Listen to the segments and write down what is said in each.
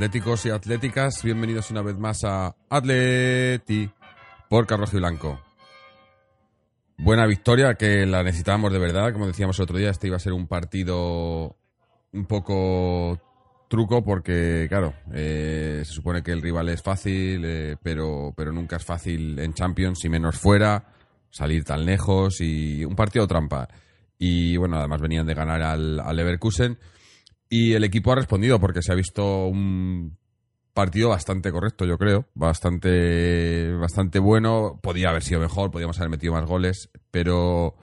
atléticos y atléticas, bienvenidos una vez más a Atleti por Carrojo y Blanco. Buena victoria que la necesitábamos de verdad, como decíamos el otro día, este iba a ser un partido un poco truco porque, claro, eh, se supone que el rival es fácil, eh, pero, pero nunca es fácil en Champions y menos fuera, salir tan lejos y un partido trampa. Y bueno, además venían de ganar al, al Leverkusen y el equipo ha respondido porque se ha visto un partido bastante correcto, yo creo, bastante, bastante bueno. Podía haber sido mejor, podíamos haber metido más goles, pero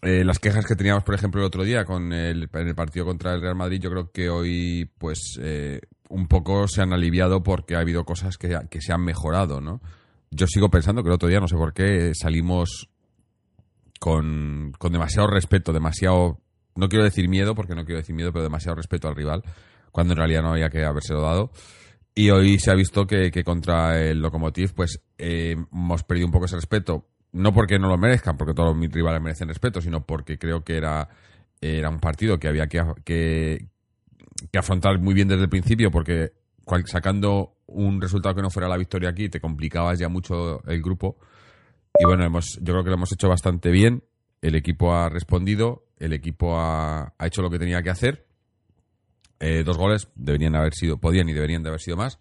eh, las quejas que teníamos, por ejemplo, el otro día con el, en el partido contra el Real Madrid, yo creo que hoy, pues, eh, un poco se han aliviado porque ha habido cosas que, que se han mejorado, ¿no? Yo sigo pensando que el otro día, no sé por qué, salimos con, con demasiado respeto, demasiado, no quiero decir miedo, porque no quiero decir miedo, pero demasiado respeto al rival, cuando en realidad no había que habérselo dado. Y hoy se ha visto que, contra el Lokomotiv, pues eh, hemos perdido un poco ese respeto. No porque no lo merezcan, porque todos mis rivales merecen respeto, sino porque creo que era, era un partido que había que, que, afrontar muy bien desde el principio, porque sacando un resultado que no fuera la victoria aquí, te complicabas ya mucho el grupo. Y bueno, hemos, yo creo que lo hemos hecho bastante bien. El equipo ha respondido, el equipo ha, hecho lo que tenía que hacer. Eh, dos goles deberían haber sido, podían y deberían de haber sido más,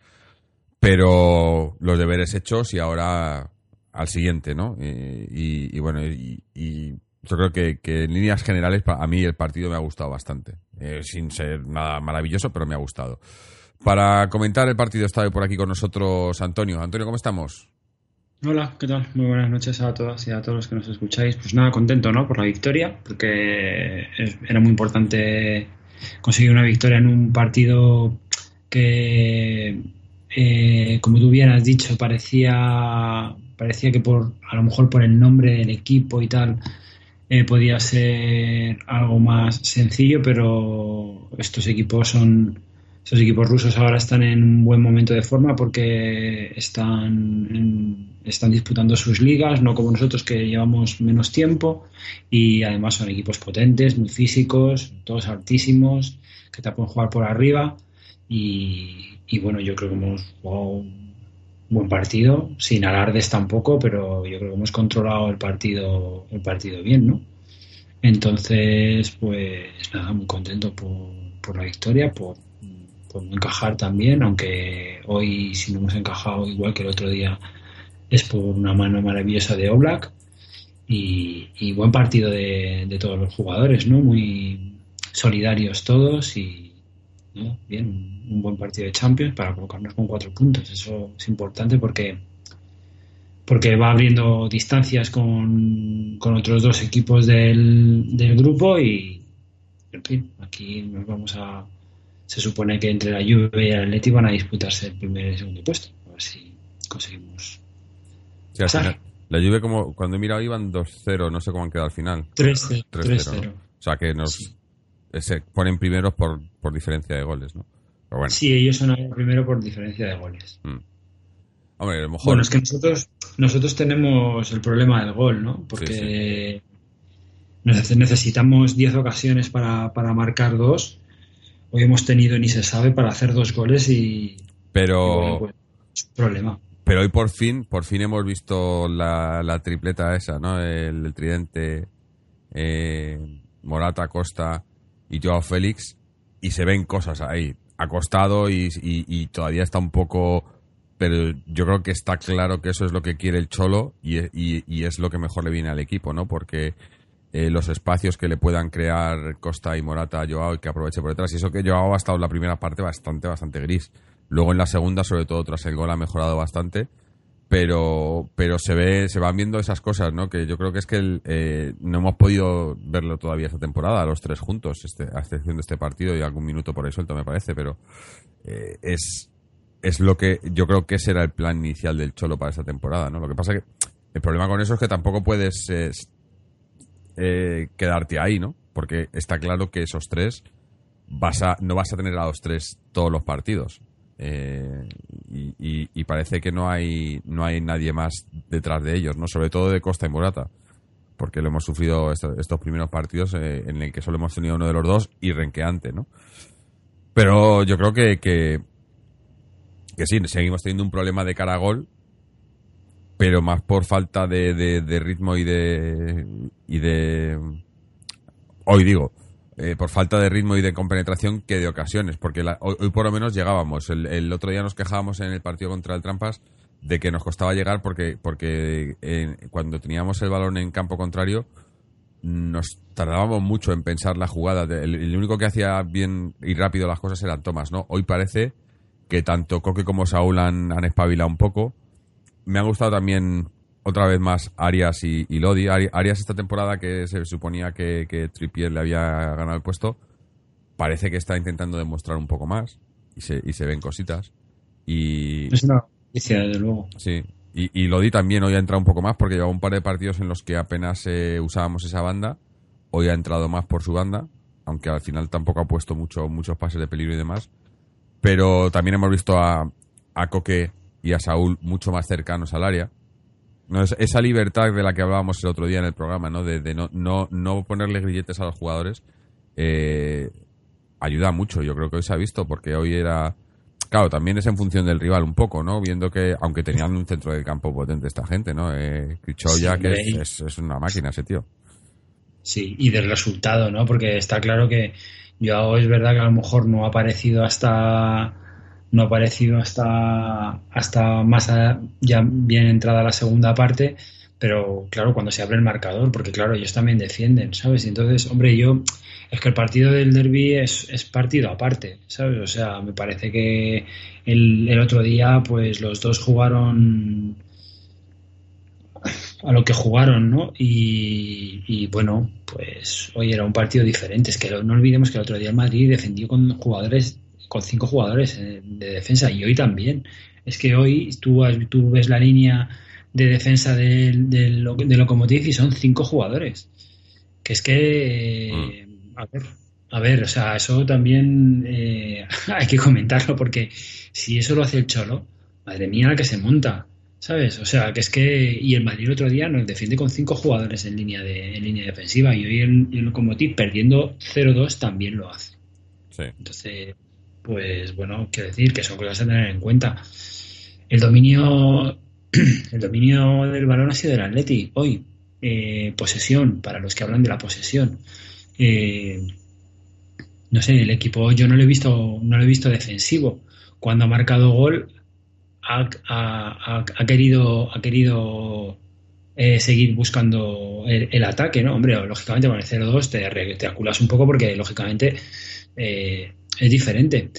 pero los deberes hechos y ahora al siguiente, ¿no? Y, y bueno, y, y yo creo que, en líneas generales a mí el partido me ha gustado bastante, Eh, sin ser nada maravilloso, pero me ha gustado. Para comentar el partido está por aquí con nosotros Antonio. Antonio, ¿cómo estamos? Hola, ¿qué tal? Muy buenas noches a todas y a todos los que nos escucháis. Pues nada, contento, ¿no? Por la victoria, porque era muy importante conseguir una victoria en un partido que, eh, como tú bien has dicho, parecía, parecía que por, a lo mejor por el nombre del equipo y tal, eh, podía ser algo más sencillo, pero estos equipos son, estos equipos rusos ahora están en un buen momento de forma porque están, están disputando sus ligas, no como nosotros que llevamos menos tiempo, y además son equipos potentes, muy físicos, todos altísimos, que te pueden jugar por arriba. Y, y bueno, yo creo que hemos jugado un buen partido, sin alardes tampoco, pero yo creo que hemos controlado el partido, el partido bien, ¿no? Entonces, pues nada, muy contento por, por la victoria, por, encajar también, aunque hoy si no hemos encajado igual que el otro día es por una mano maravillosa de Oblak y, buen partido de, de todos los jugadores, ¿no? Muy solidarios todos y bien, un buen partido de Champions para colocarnos con cuatro puntos. Eso es importante porque porque va abriendo distancias con, con otros dos equipos del, del grupo y en fin, aquí nos vamos a se supone que entre la Juve y el Atleti van a disputarse el primer y el segundo puesto. A ver si conseguimos Sí, al Pasar. final, la Juve, como cuando he mirado, iban 2-0, no sé cómo han quedado al final. 3-0. 3-0, 3-0. ¿no? O sea, que nos Sí. se ponen primeros por, por diferencia de goles, ¿no? Pero bueno, Sí, ellos son primero por diferencia de goles. hombre, a lo mejor... Bueno, es que nosotros, nosotros tenemos el problema del gol, ¿no? Porque nece- necesitamos 10 ocasiones para, para marcar dos. Hoy hemos tenido, ni se sabe, para hacer dos goles y, pero... y bueno, pues, es un problema. Pero hoy por fin, por fin hemos visto la, la tripleta esa, ¿no? El, el tridente eh, Morata, Costa y Joao Félix y se ven cosas ahí. Acostado y, y, y todavía está un poco... Pero yo creo que está claro que eso es lo que quiere el Cholo y, y- y es lo que mejor le viene al equipo, ¿no? Porque eh, los espacios que le puedan crear Costa y Morata a Joao y que aproveche por detrás. Y eso que Joao ha estado en la primera parte bastante, bastante gris. Luego en la segunda, sobre todo tras el gol, ha mejorado bastante. Pero, pero se ve, se van viendo esas cosas, ¿no? Que yo creo que es que el, eh, no hemos podido verlo todavía esta temporada, los tres juntos, este, a excepción de este partido y algún minuto por ahí suelto, me parece, pero eh, es, es lo que yo creo que ese era el plan inicial del Cholo para esta temporada, ¿no? Lo que pasa que el problema con eso es que tampoco puedes eh, quedarte ahí, ¿no? Porque está claro que esos tres vas a, no vas a tener a los tres todos los partidos. Eh, y, parece que no hay, no hay nadie más detrás de ellos, ¿no? Sobre todo de Costa y Morata. Porque lo hemos sufrido estos, primeros partidos eh, en el que solo hemos tenido uno de los dos y renqueante, ¿no? Pero yo creo que, que, que sí, seguimos teniendo un problema de cara a gol pero más por falta de, de, ritmo y de y de hoy digo eh, por falta de ritmo y de compenetración que de ocasiones porque hoy, por lo menos llegábamos. El, otro día nos quejábamos en el partido contra el Trampas de que nos costaba llegar porque porque cuando teníamos el balón en campo contrario nos tardábamos mucho en pensar la jugada. El, único que hacía bien y rápido las cosas era Tomás no hoy parece que tanto Coque como Saúl han, han espabilado un poco me ha gustado también otra vez más Arias y, Lodi. Arias esta temporada que se suponía que, que Trippier le había ganado el puesto, parece que está intentando demostrar un poco más y se, y se ven cositas. Y, es una noticia, desde luego. Sí, y, Lodi también hoy ha entrado un poco más porque llevaba un par de partidos en los que apenas eh, usábamos esa banda. Hoy ha entrado más por su banda, aunque al final tampoco ha puesto mucho, muchos pases de peligro y demás. Pero también hemos visto a, a Coque y a Saúl mucho más cercanos al área. No, esa libertad de la que hablábamos el otro día en el programa, ¿no? De, no, no, no, ponerle grilletes a los jugadores, eh, ayuda mucho. Yo creo que hoy se ha visto, porque hoy era. Claro, también es en función del rival un poco, ¿no? Viendo que, aunque tenían un centro de campo potente esta gente, ¿no? Eh, que es, es, una máquina ese tío. Sí, y del resultado, ¿no? Porque está claro que yo es verdad que a lo mejor no ha aparecido hasta no ha aparecido hasta, hasta más ya bien entrada la segunda parte, pero claro, cuando se abre el marcador, porque claro, ellos también defienden, ¿sabes? Entonces, hombre, yo, es que el partido del derby es, partido aparte, ¿sabes? O sea, me parece que el, el otro día, pues los dos jugaron a lo que jugaron, ¿no? Y, y, bueno, pues hoy era un partido diferente. Es que no olvidemos que el otro día el Madrid defendió con jugadores con cinco jugadores eh, de defensa y hoy también. Es que hoy tú, tú ves la línea de defensa del, del, Lokomotiv y son cinco jugadores. Que es que, mm. a ver, a ver, o sea, eso también eh, hay que comentarlo porque si eso lo hace el Cholo, madre mía la que se monta, ¿sabes? O sea, que es que y el Madrid el otro día nos defiende con cinco jugadores en línea de en línea defensiva y hoy el, el Lokomotiv perdiendo 0-2 también lo hace. Sí. Entonces, pues bueno, quiero decir que son cosas a tener en cuenta. El dominio, el dominio del balón ha sido del Atleti hoy. Eh, posesión, para los que hablan de la posesión. Eh, no sé, el equipo yo no lo he visto, no lo he visto defensivo. Cuando ha marcado gol, ha, querido, ha querido eh, seguir buscando el, ataque, ¿no? Hombre, lógicamente con el 0-2 te, te aculas un poco porque lógicamente es diferente.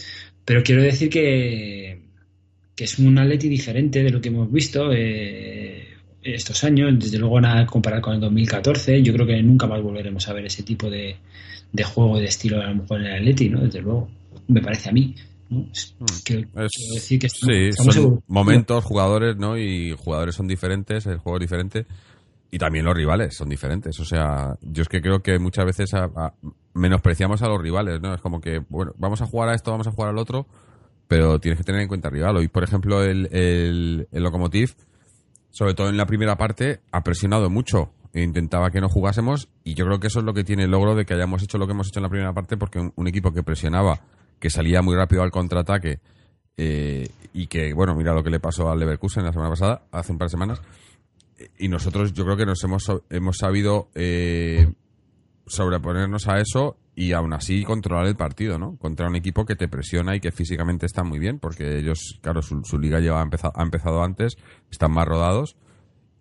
Pero quiero decir que, que es un Atleti diferente de lo que hemos visto eh, estos años. Desde luego, nada comparar con el 2014. Yo creo que nunca más volveremos a ver ese tipo de, de juego de estilo a lo mejor en el Atleti, ¿no? Desde luego, me parece a mí. ¿no? quiero decir que sí, son momentos, jugadores, ¿no? Y jugadores son diferentes, el juego es diferente y también los rivales son diferentes. O sea, yo es que creo que muchas veces menospreciamos a los rivales, ¿no? Es como que, bueno, vamos a jugar a esto, vamos a jugar al otro, pero tienes que tener en cuenta el rival. Hoy, por ejemplo, el, el, el Lokomotiv, sobre todo en la primera parte, ha presionado mucho. Intentaba que no jugásemos y yo creo que eso es lo que tiene el logro de que hayamos hecho lo que hemos hecho en la primera parte porque un, equipo que presionaba, que salía muy rápido al contraataque eh, y que, bueno, mira lo que le pasó al Leverkusen la semana pasada, hace un par de semanas, y nosotros yo creo que nos hemos, hemos sabido eh, sobreponernos a eso y aún así controlar el partido, ¿no? Contra un equipo que te presiona y que físicamente está muy bien, porque ellos, claro, su, liga lleva ha empezado, ha empezado antes, están más rodados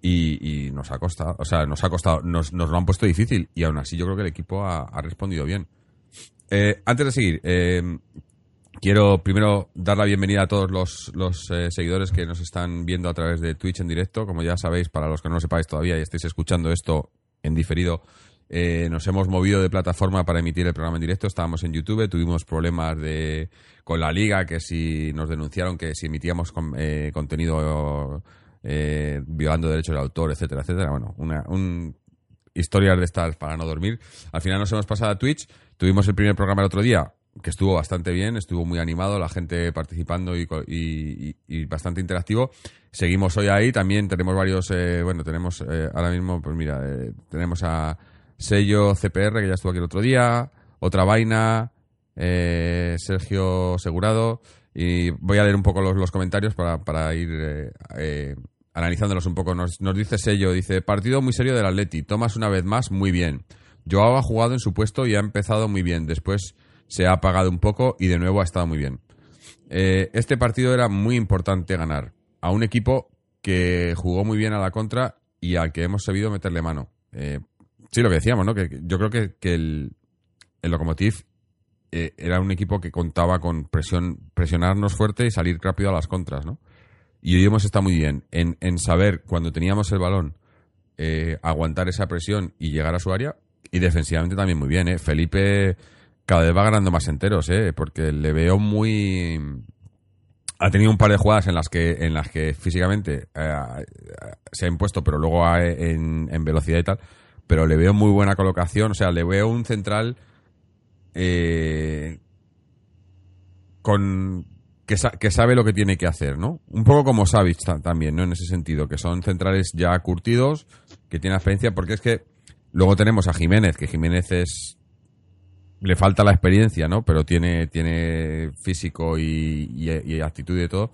y, nos ha costado, o sea, nos ha costado, nos, lo han puesto difícil y aún así yo creo que el equipo ha, respondido bien. Eh, antes de seguir, eh, Quiero primero dar la bienvenida a todos los, eh, seguidores que nos están viendo a través de Twitch en directo. Como ya sabéis, para los que no lo sepáis todavía y estéis escuchando esto en diferido, eh, nos hemos movido de plataforma para emitir el programa en directo. Estábamos en YouTube, tuvimos problemas de, con la liga, que si nos denunciaron que si emitíamos eh, contenido violando derechos de autor, etcétera, etcétera. Bueno, un historias de estas para no dormir. Al final nos hemos pasado a Twitch. Tuvimos el primer programa el otro día, que estuvo bastante bien, estuvo muy animado, la gente participando y, bastante interactivo. Seguimos hoy ahí, también tenemos varios, eh, bueno, tenemos eh, ahora mismo, pues mira, eh, tenemos a Sello CPR, que ya estuvo aquí el otro día, otra vaina, Sergio Segurado, y voy a leer un poco los, comentarios para, para ir analizándolos un poco. Nos, dice Sello, dice, partido muy serio del Atleti, tomas una vez más, muy bien. Joao ha jugado en su puesto y ha empezado muy bien. Después se ha apagado un poco y de nuevo ha estado muy bien. Eh, este partido era muy importante ganar a un equipo que jugó muy bien a la contra y al que hemos sabido meterle mano. Eh, sí, lo que decíamos, ¿no? Que yo creo que, el, el Lokomotiv eh, era un equipo que contaba con presión, presionarnos fuerte y salir rápido a las contras, ¿no? Y hoy hemos estado muy bien en, en saber cuando teníamos el balón aguantar esa presión y llegar a su área y defensivamente también muy bien, ¿eh? Felipe cada vez va ganando más enteros, ¿eh? Porque le veo muy... Ha tenido un par de jugadas en las que, en las que físicamente eh, se ha impuesto, pero luego en, velocidad y tal. Pero le veo muy buena colocación. O sea, le veo un central eh, con que, sabe lo que tiene que hacer, ¿no? Un poco como Savic también, ¿no? En ese sentido, que son centrales ya curtidos, que tienen experiencia, porque es que Luego tenemos a Jiménez, que Jiménez es le falta la experiencia, ¿no? Pero tiene, tiene físico y, actitud y todo.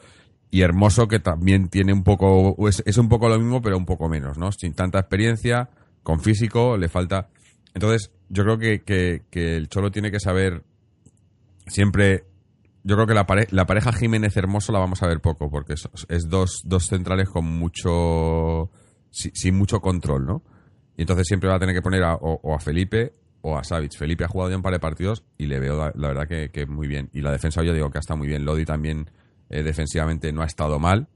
Y Hermoso, que también tiene un poco, es, un poco lo mismo, pero un poco menos, ¿no? Sin tanta experiencia, con físico, le falta. Entonces, yo creo que, el Cholo tiene que saber siempre. Yo creo que la, la pareja Jiménez-Hermoso la vamos a ver poco, porque es, dos, dos centrales con mucho. sin mucho control, ¿no? Y entonces siempre va a tener que poner a, o, a Felipe o a Savic. Felipe ha jugado ya un par de partidos y le veo la, verdad que, muy bien. Y la defensa yo digo que ha estado muy bien. Lodi también eh, defensivamente no ha estado mal.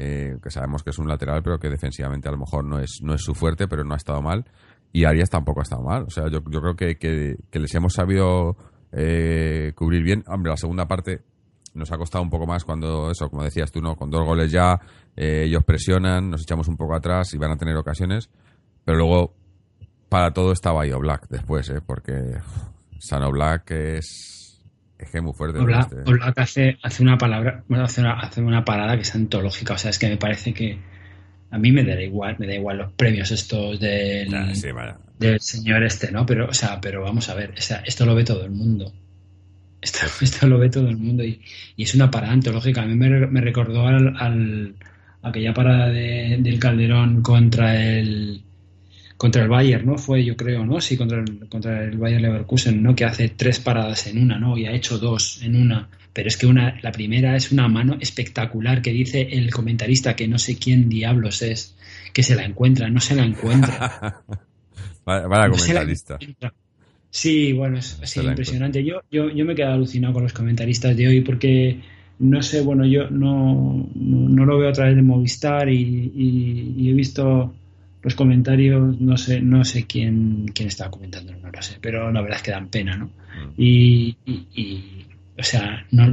Eh, que sabemos que es un lateral, pero que defensivamente a lo mejor no es, no es su fuerte, pero no ha estado mal. Y Arias tampoco ha estado mal. O sea, yo, yo creo que, que, les hemos sabido eh, cubrir bien. Hombre, la segunda parte nos ha costado un poco más cuando, eso, como decías tú, ¿no? Con dos goles ya, ellos presionan, nos echamos un poco atrás y van a tener ocasiones. Pero luego, para todo está Bayo Black después, ¿eh? Porque Sano Black es, es que muy fuerte. Black, este. hace, hace, una palabra, hace, una, hace una parada que es antológica. O sea, es que me parece que a mí me da igual, me da igual los premios estos del, del señor este, ¿no? Pero, o sea, pero vamos a ver, o sea, esto lo ve todo el mundo. Esto, esto lo ve todo el mundo y, y, es una parada antológica. A mí me, me recordó al, al aquella parada de, del Calderón contra el contra el Bayern, ¿no? Fue, yo creo, ¿no? Sí, contra el, contra el Bayern Leverkusen, ¿no? Que hace tres paradas en una, ¿no? Y ha hecho dos en una. Pero es que una, la primera es una mano espectacular que dice el comentarista que no sé quién diablos es, que se la encuentra, no se la encuentra. Comentarista. Sí, bueno, es, impresionante. Yo, yo, yo me he quedado alucinado con los comentaristas de hoy porque no sé, bueno, yo no, no, lo veo a través de Movistar y he visto los comentarios, no sé, no sé quién, quién estaba comentando, no lo sé, pero la verdad es que dan pena, ¿no? Mm. Y, o sea, no,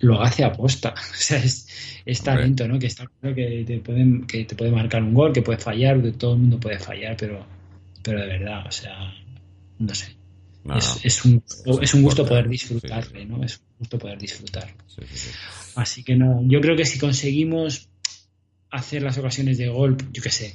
lo hace aposta, o sea, es, talento, ¿no? Que está claro que te, pueden, que te puede marcar un gol, que puede fallar, todo el mundo puede fallar, pero, pero de verdad, o sea, no sé. es, un, es un gusto poder disfrutarle, ¿no? Es un gusto poder disfrutar. Así que no, yo creo que si conseguimos hacer las ocasiones de gol, yo qué sé,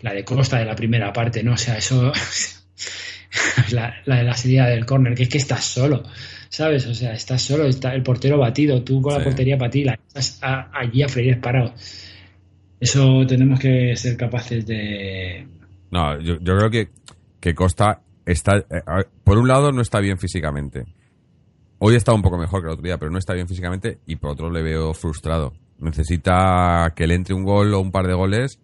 la de Costa de la primera parte, ¿no? O sea, eso. la, de la salida del córner, que es que estás solo, ¿sabes? O sea, estás solo, está el portero batido, tú con la portería para ti, la, estás allí a freír parado. Eso tenemos que ser capaces de. No, yo, creo que, que Costa está. Eh, por un lado, no está bien físicamente. Hoy está un poco mejor que el otro día, pero no está bien físicamente y por otro le veo frustrado. Necesita que le entre un gol o un par de goles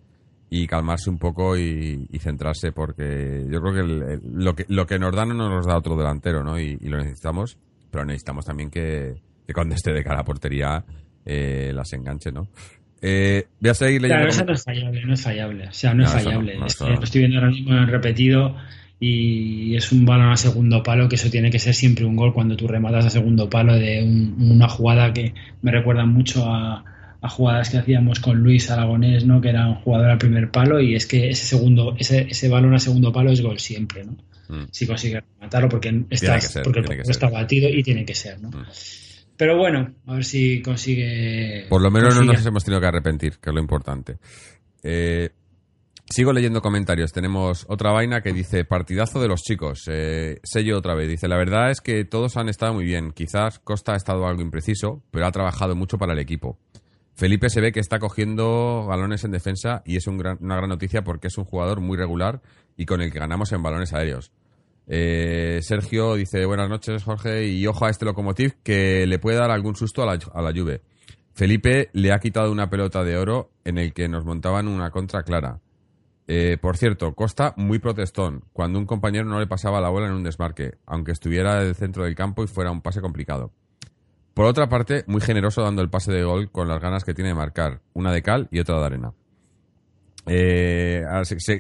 y calmarse un poco y, centrarse porque yo creo que, lo que lo que nos da no nos da otro delantero, ¿no? Y, lo necesitamos, pero necesitamos también que, cuando esté de cara a portería eh, las enganche, ¿no? Eh, voy a seguir leyendo. Claro, eso no es fallable, no es fallable. O sea, no, es fallable. lo estoy viendo ahora mismo en repetido y es un balón a segundo palo que eso tiene que ser siempre un gol cuando tú rematas a segundo palo de una jugada que me recuerda mucho a, a jugadas que hacíamos con Luis Aragonés, ¿no? Que era un jugador al primer palo y es que ese segundo, ese, ese balón a segundo palo es gol siempre, ¿no? Mm. Si consigue matarlo porque, está, porque está batido y tiene que ser, ¿no? Mm. Pero bueno, a ver si consigue. Por lo menos no nos hemos tenido que arrepentir, que es lo importante. Eh, sigo leyendo comentarios. Tenemos otra vaina que dice: Partidazo de los chicos. Eh, sello otra vez. Dice: La verdad es que todos han estado muy bien. Quizás Costa ha estado algo impreciso, pero ha trabajado mucho para el equipo. Felipe se ve que está cogiendo balones en defensa y es una gran noticia porque es un jugador muy regular y con el que ganamos en balones aéreos. Eh, Sergio dice buenas noches Jorge y ojo a este locomotiv que le puede dar algún susto a la, a la. Felipe le ha quitado una pelota de oro en el que nos montaban una contra clara. Eh, por cierto, Costa muy protestón cuando un compañero no le pasaba la bola en un desmarque, aunque estuviera en el centro del campo y fuera un pase complicado. Por otra parte, muy generoso dando el pase de gol con las ganas que tiene de marcar, una de cal y otra de arena. Eh,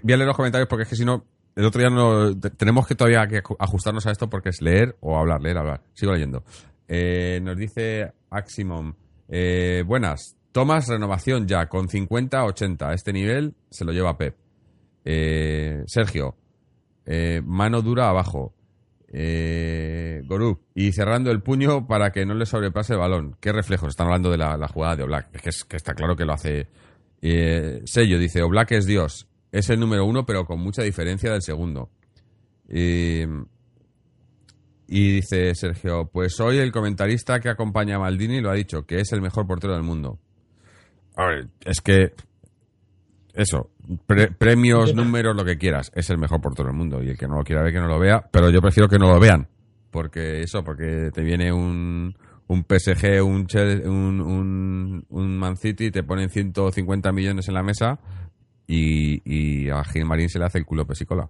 voy a leer los comentarios porque es que si no, el otro día no, tenemos que todavía ajustarnos a esto porque es leer o hablar, leer, hablar. Sigo leyendo. Eh, nos dice Aximum, eh, buenas, Tomás renovación ya, con 50-80. A este nivel se lo lleva Pep. Sergio, mano dura abajo. Eh, Gorú, y cerrando el puño para que no le sobrepase el balón. ¿Qué reflejos? Están hablando de la, jugada de Oblak. Es que, está claro que lo hace. Eh, Sello dice: Oblak es Dios. Es el número uno, pero con mucha diferencia del segundo. y dice Sergio: Pues hoy el comentarista que acompaña a Maldini lo ha dicho, que es el mejor portero del mundo. A ver, es que eso, premios, números, lo que quieras. Es el mejor por todo el mundo. Y el que no lo quiera ver, que no lo vea. Pero yo prefiero que no lo vean. Porque eso, porque te viene un, un PSG, un, un, un, Man City, te ponen 150 millones en la mesa y, y a Gil Marín se le hace el culo pesicola.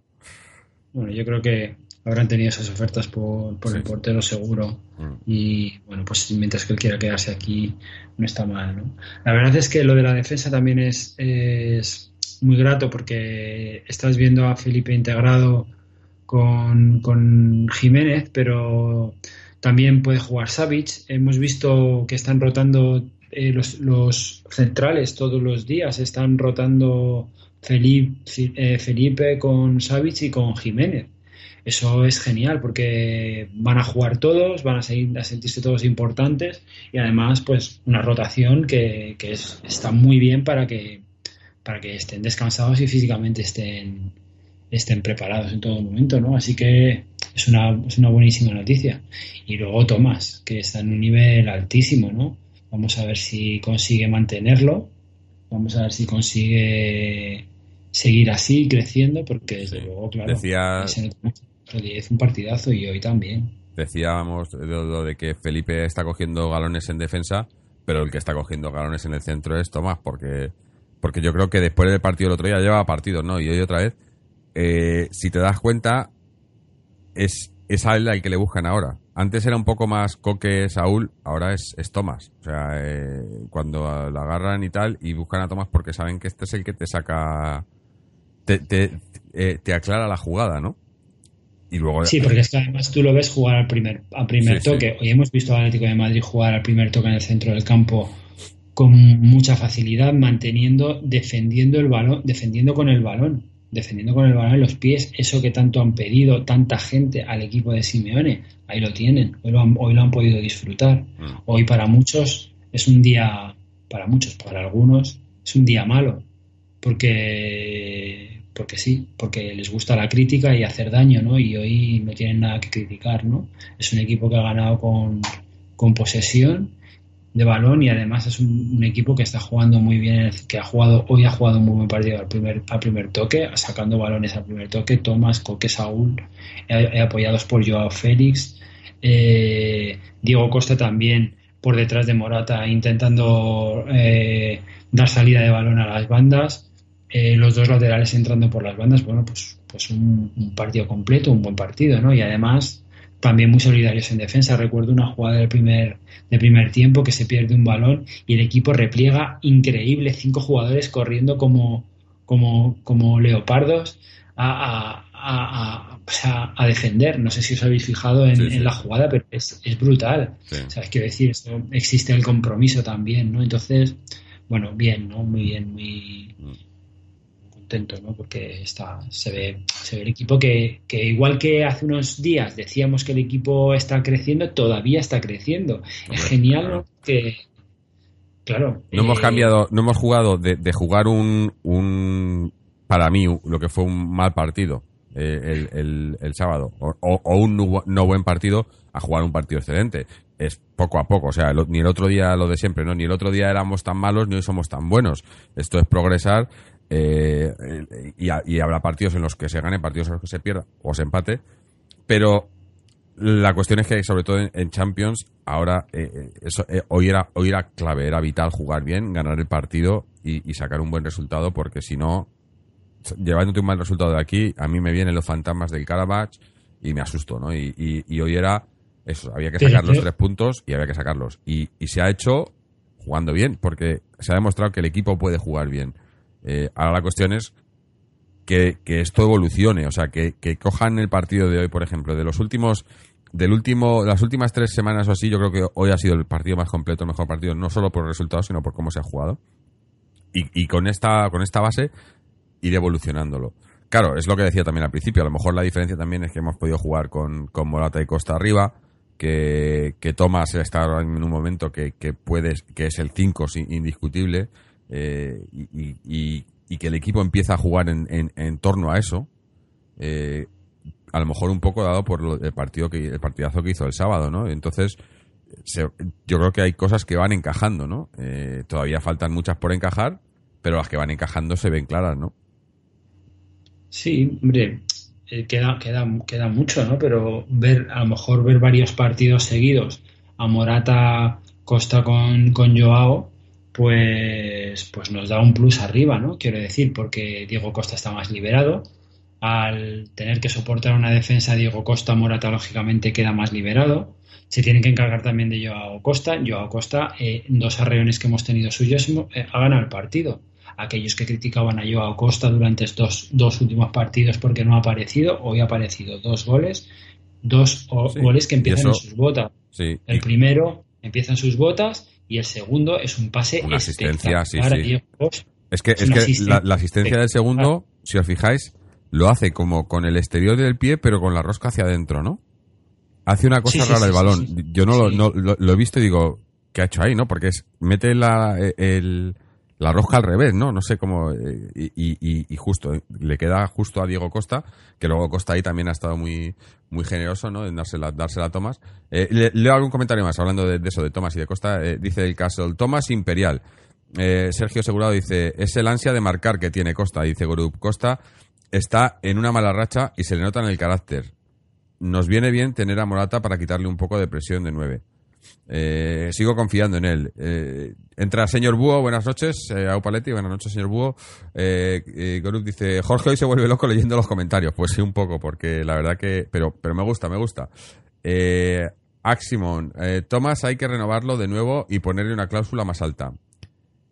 Bueno, yo creo que habrán tenido esas ofertas por, por el portero seguro. Mm. y bueno pues mientras que él quiera quedarse aquí no está mal ¿no? la verdad es que lo de la defensa también es, es muy grato porque estás viendo a Felipe integrado con, con Jiménez pero también puede jugar Savic. Hemos visto que están rotando eh, los, los centrales todos los días. Están rotando Felipe, eh, Felipe con Savic y con Jiménez eso es genial porque van a jugar todos, van a, seguir, a sentirse todos importantes y además pues una rotación que, está muy bien para que, para que estén descansados y físicamente estén, estén preparados en todo momento, ¿no? Así que es una, es una buenísima noticia. Y luego Tomás, que está en un nivel altísimo, ¿no? Vamos a ver si consigue mantenerlo, vamos a ver si consigue seguir así creciendo, porque desde luego, claro, Decía, es un partidazo y hoy también. Decíamos lo de, que Felipe está cogiendo galones en defensa, pero el que está cogiendo galones en el centro es Tomás, porque, porque yo creo que después del partido del otro día lleva partidos, ¿no? Y hoy otra vez, eh, si te das cuenta, es, es a él al que le buscan ahora. Antes era un poco más Coque Saúl, ahora es, es Tomás. O sea, eh, cuando la agarran y tal, y buscan a Tomás porque saben que este es el que te saca, te, te, eh, te aclara la jugada, ¿no? Sí, porque es que además tú lo ves jugar al primer, al primer toque. Hoy hemos visto al Atlético de Madrid jugar al primer toque en el centro del campo con mucha facilidad, manteniendo, defendiendo el balón, defendiendo con el balón, defendiendo con el balón en los pies, eso que tanto han pedido tanta gente al equipo de Simeone. Ahí lo tienen, hoy lo han, hoy lo han podido disfrutar. Mm. Hoy para muchos es un día, para muchos, para algunos, es un día malo, porque porque sí, porque les gusta la crítica y hacer daño, ¿no? Y hoy no tienen nada que criticar, ¿no? Es un equipo que ha ganado con, posesión de balón y además es un, equipo que está jugando muy bien, que ha jugado hoy ha jugado un muy buen partido al primer, al primer toque, sacando balones al primer toque, Tomás, Coque, Saúl, apoyados por Joao Félix, eh, Diego Costa también por detrás de Morata intentando eh, dar salida de balón a las bandas eh, los dos laterales entrando por las bandas, bueno, pues, pues un, partido completo, un buen partido, ¿no? Y además también muy solidarios en defensa. Recuerdo una jugada del primer, del primer tiempo que se pierde un balón y el equipo repliega increíble, cinco jugadores corriendo como, como, como leopardos a, sea, a defender. No sé si os habéis fijado en, la jugada, pero es, es brutal. O sea, quiero decir, esto, existe el compromiso también, ¿no? Entonces, bueno, bien, ¿no? Muy bien, muy mm. Contento, ¿no? Porque está, se ve, se ve el equipo que, que, igual que hace unos días decíamos que el equipo está creciendo, todavía está creciendo. es genial, ¿no? Que, claro. No hemos eh, cambiado, no hemos jugado de, de jugar un, un, para mí, lo que fue un mal partido eh, el, el, sábado o, un no buen partido a jugar un partido excelente. Es poco a poco, o sea, ni el otro día lo de siempre, ¿no? Ni el otro día éramos tan malos ni hoy somos tan buenos. Esto es progresar eh, y, y, habrá partidos en los que se gane, partidos en los que se pierda o se empate, pero la cuestión es que sobre todo en, Champions ahora eh, eso, hoy era hoy era clave, era vital jugar bien, ganar el partido y, y sacar un buen resultado porque si no llevándote un mal resultado de aquí, a mí me vienen los fantasmas del Carabach y me asusto, ¿no? Y, hoy era eso, había que sacar los tres puntos y había que sacarlos. Y, se ha hecho jugando bien, porque se ha demostrado que el equipo puede jugar bien. Eh, ahora la cuestión es que, esto evolucione, o sea, que, cojan el partido de hoy, por ejemplo, de los últimos, del último, las últimas tres semanas o así, yo creo que hoy ha sido el partido más completo, el mejor partido, no solo por resultados, sino por cómo se ha jugado. Y, y con esta, con esta base ir evolucionándolo. Claro, es lo que decía también al principio. A lo mejor la diferencia también es que hemos podido jugar con, con Morata y Costa arriba, que, que Thomas está en un momento que, que puedes, que es el 5 indiscutible, y, que el equipo empieza a jugar en, en, torno a eso. Eh, a lo mejor un poco dado por el partido que el partidazo que hizo el sábado, ¿no? Entonces, yo creo que hay cosas que van encajando, ¿no? Eh, todavía faltan muchas por encajar, pero las que van encajando se ven claras, ¿no? Sí, hombre, eh, queda, queda, queda mucho, ¿no? Pero ver, a lo mejor ver varios partidos seguidos a Morata Costa con, con Joao, pues, pues nos da un plus arriba, ¿no? Quiero decir, porque Diego Costa está más liberado. Al tener que soportar una defensa, Diego Costa, Morata lógicamente queda más liberado. Se tienen que encargar también de Joao Costa. Joao Costa, eh, dos arreones que hemos tenido suyos, eh, ha ganado el partido aquellos que criticaban a Joao Costa durante estos dos últimos partidos porque no ha aparecido, hoy ha aparecido dos goles, dos goles que empiezan en sus botas. El primero empieza en sus botas y el segundo es un pase Una asistencia, sí, Es que, es que la, asistencia del segundo, si os fijáis, lo hace como con el exterior del pie, pero con la rosca hacia adentro, ¿no? Hace una cosa rara el balón. Yo no, lo, lo, he visto y digo, ¿qué ha hecho ahí, no? Porque es, mete la, el, la rosca al revés, ¿no? No sé cómo. Eh, y, justo, eh, le queda justo a Diego Costa, que luego Costa ahí también ha estado muy, muy generoso, ¿no? En dársela, a Tomás. Eh, le, leo algún comentario más hablando de, eso, de Tomás y de Costa. dice el caso, el Tomás Imperial. Sergio Segurado dice: Es el ansia de marcar que tiene Costa, dice Grup. Costa está en una mala racha y se le nota en el carácter. Nos viene bien tener a Morata para quitarle un poco de presión de nueve. Eh, sigo confiando en él. Eh, entra señor Búho, buenas noches. Eh, buenas noches, señor Búho. Eh, Goruk dice, Jorge hoy se vuelve loco leyendo los comentarios. Pues sí, un poco, porque la verdad que... Pero, pero me gusta, me gusta. Aximon, Tomás hay que renovarlo de nuevo y ponerle una cláusula más alta.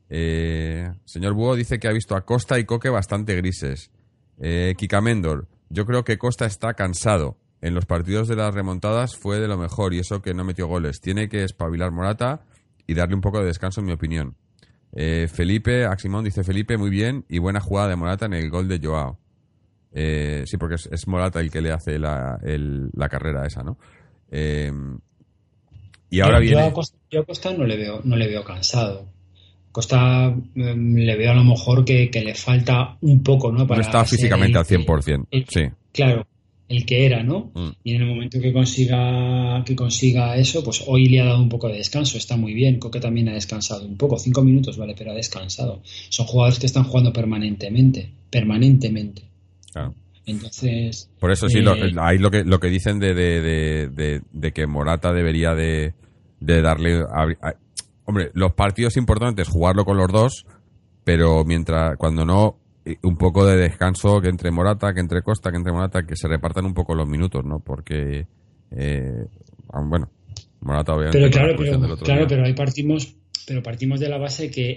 señor Búho dice que ha visto a Costa y Coque bastante grises. Kika Mendor, yo creo que Costa está cansado en los partidos de las remontadas fue de lo mejor y eso que no metió goles. Tiene que espabilar Morata y darle un poco de descanso, en mi opinión. Eh, Felipe, Aximón dice Felipe, muy bien y buena jugada de Morata en el gol de Joao. Eh, sí, porque es, Morata el que le hace la, carrera esa, ¿no? Eh, y ahora yo, viene. a Costa, no le veo, no le veo cansado. Costa mm, le veo a lo mejor que, le falta un poco, ¿no? Para no está físicamente al 100%. sí. Claro, el que era, ¿no? Mm. Y en el momento que consiga, que consiga eso, pues hoy le ha dado un poco de descanso, está muy bien. Coque también ha descansado un poco, cinco minutos, vale, pero ha descansado. Son jugadores que están jugando permanentemente, permanentemente. Claro. Entonces. Por eso sí, eh, ahí lo que, lo que dicen de, de, de, que Morata debería de, darle. hombre, los partidos importantes, jugarlo con los dos, pero mientras, cuando no, un poco de descanso que entre Morata, que entre Costa, que entre Morata, que se repartan un poco los minutos, ¿no? Porque, eh, bueno, Morata obviamente... Pero claro, pero, claro pero ahí partimos, pero partimos de la base que,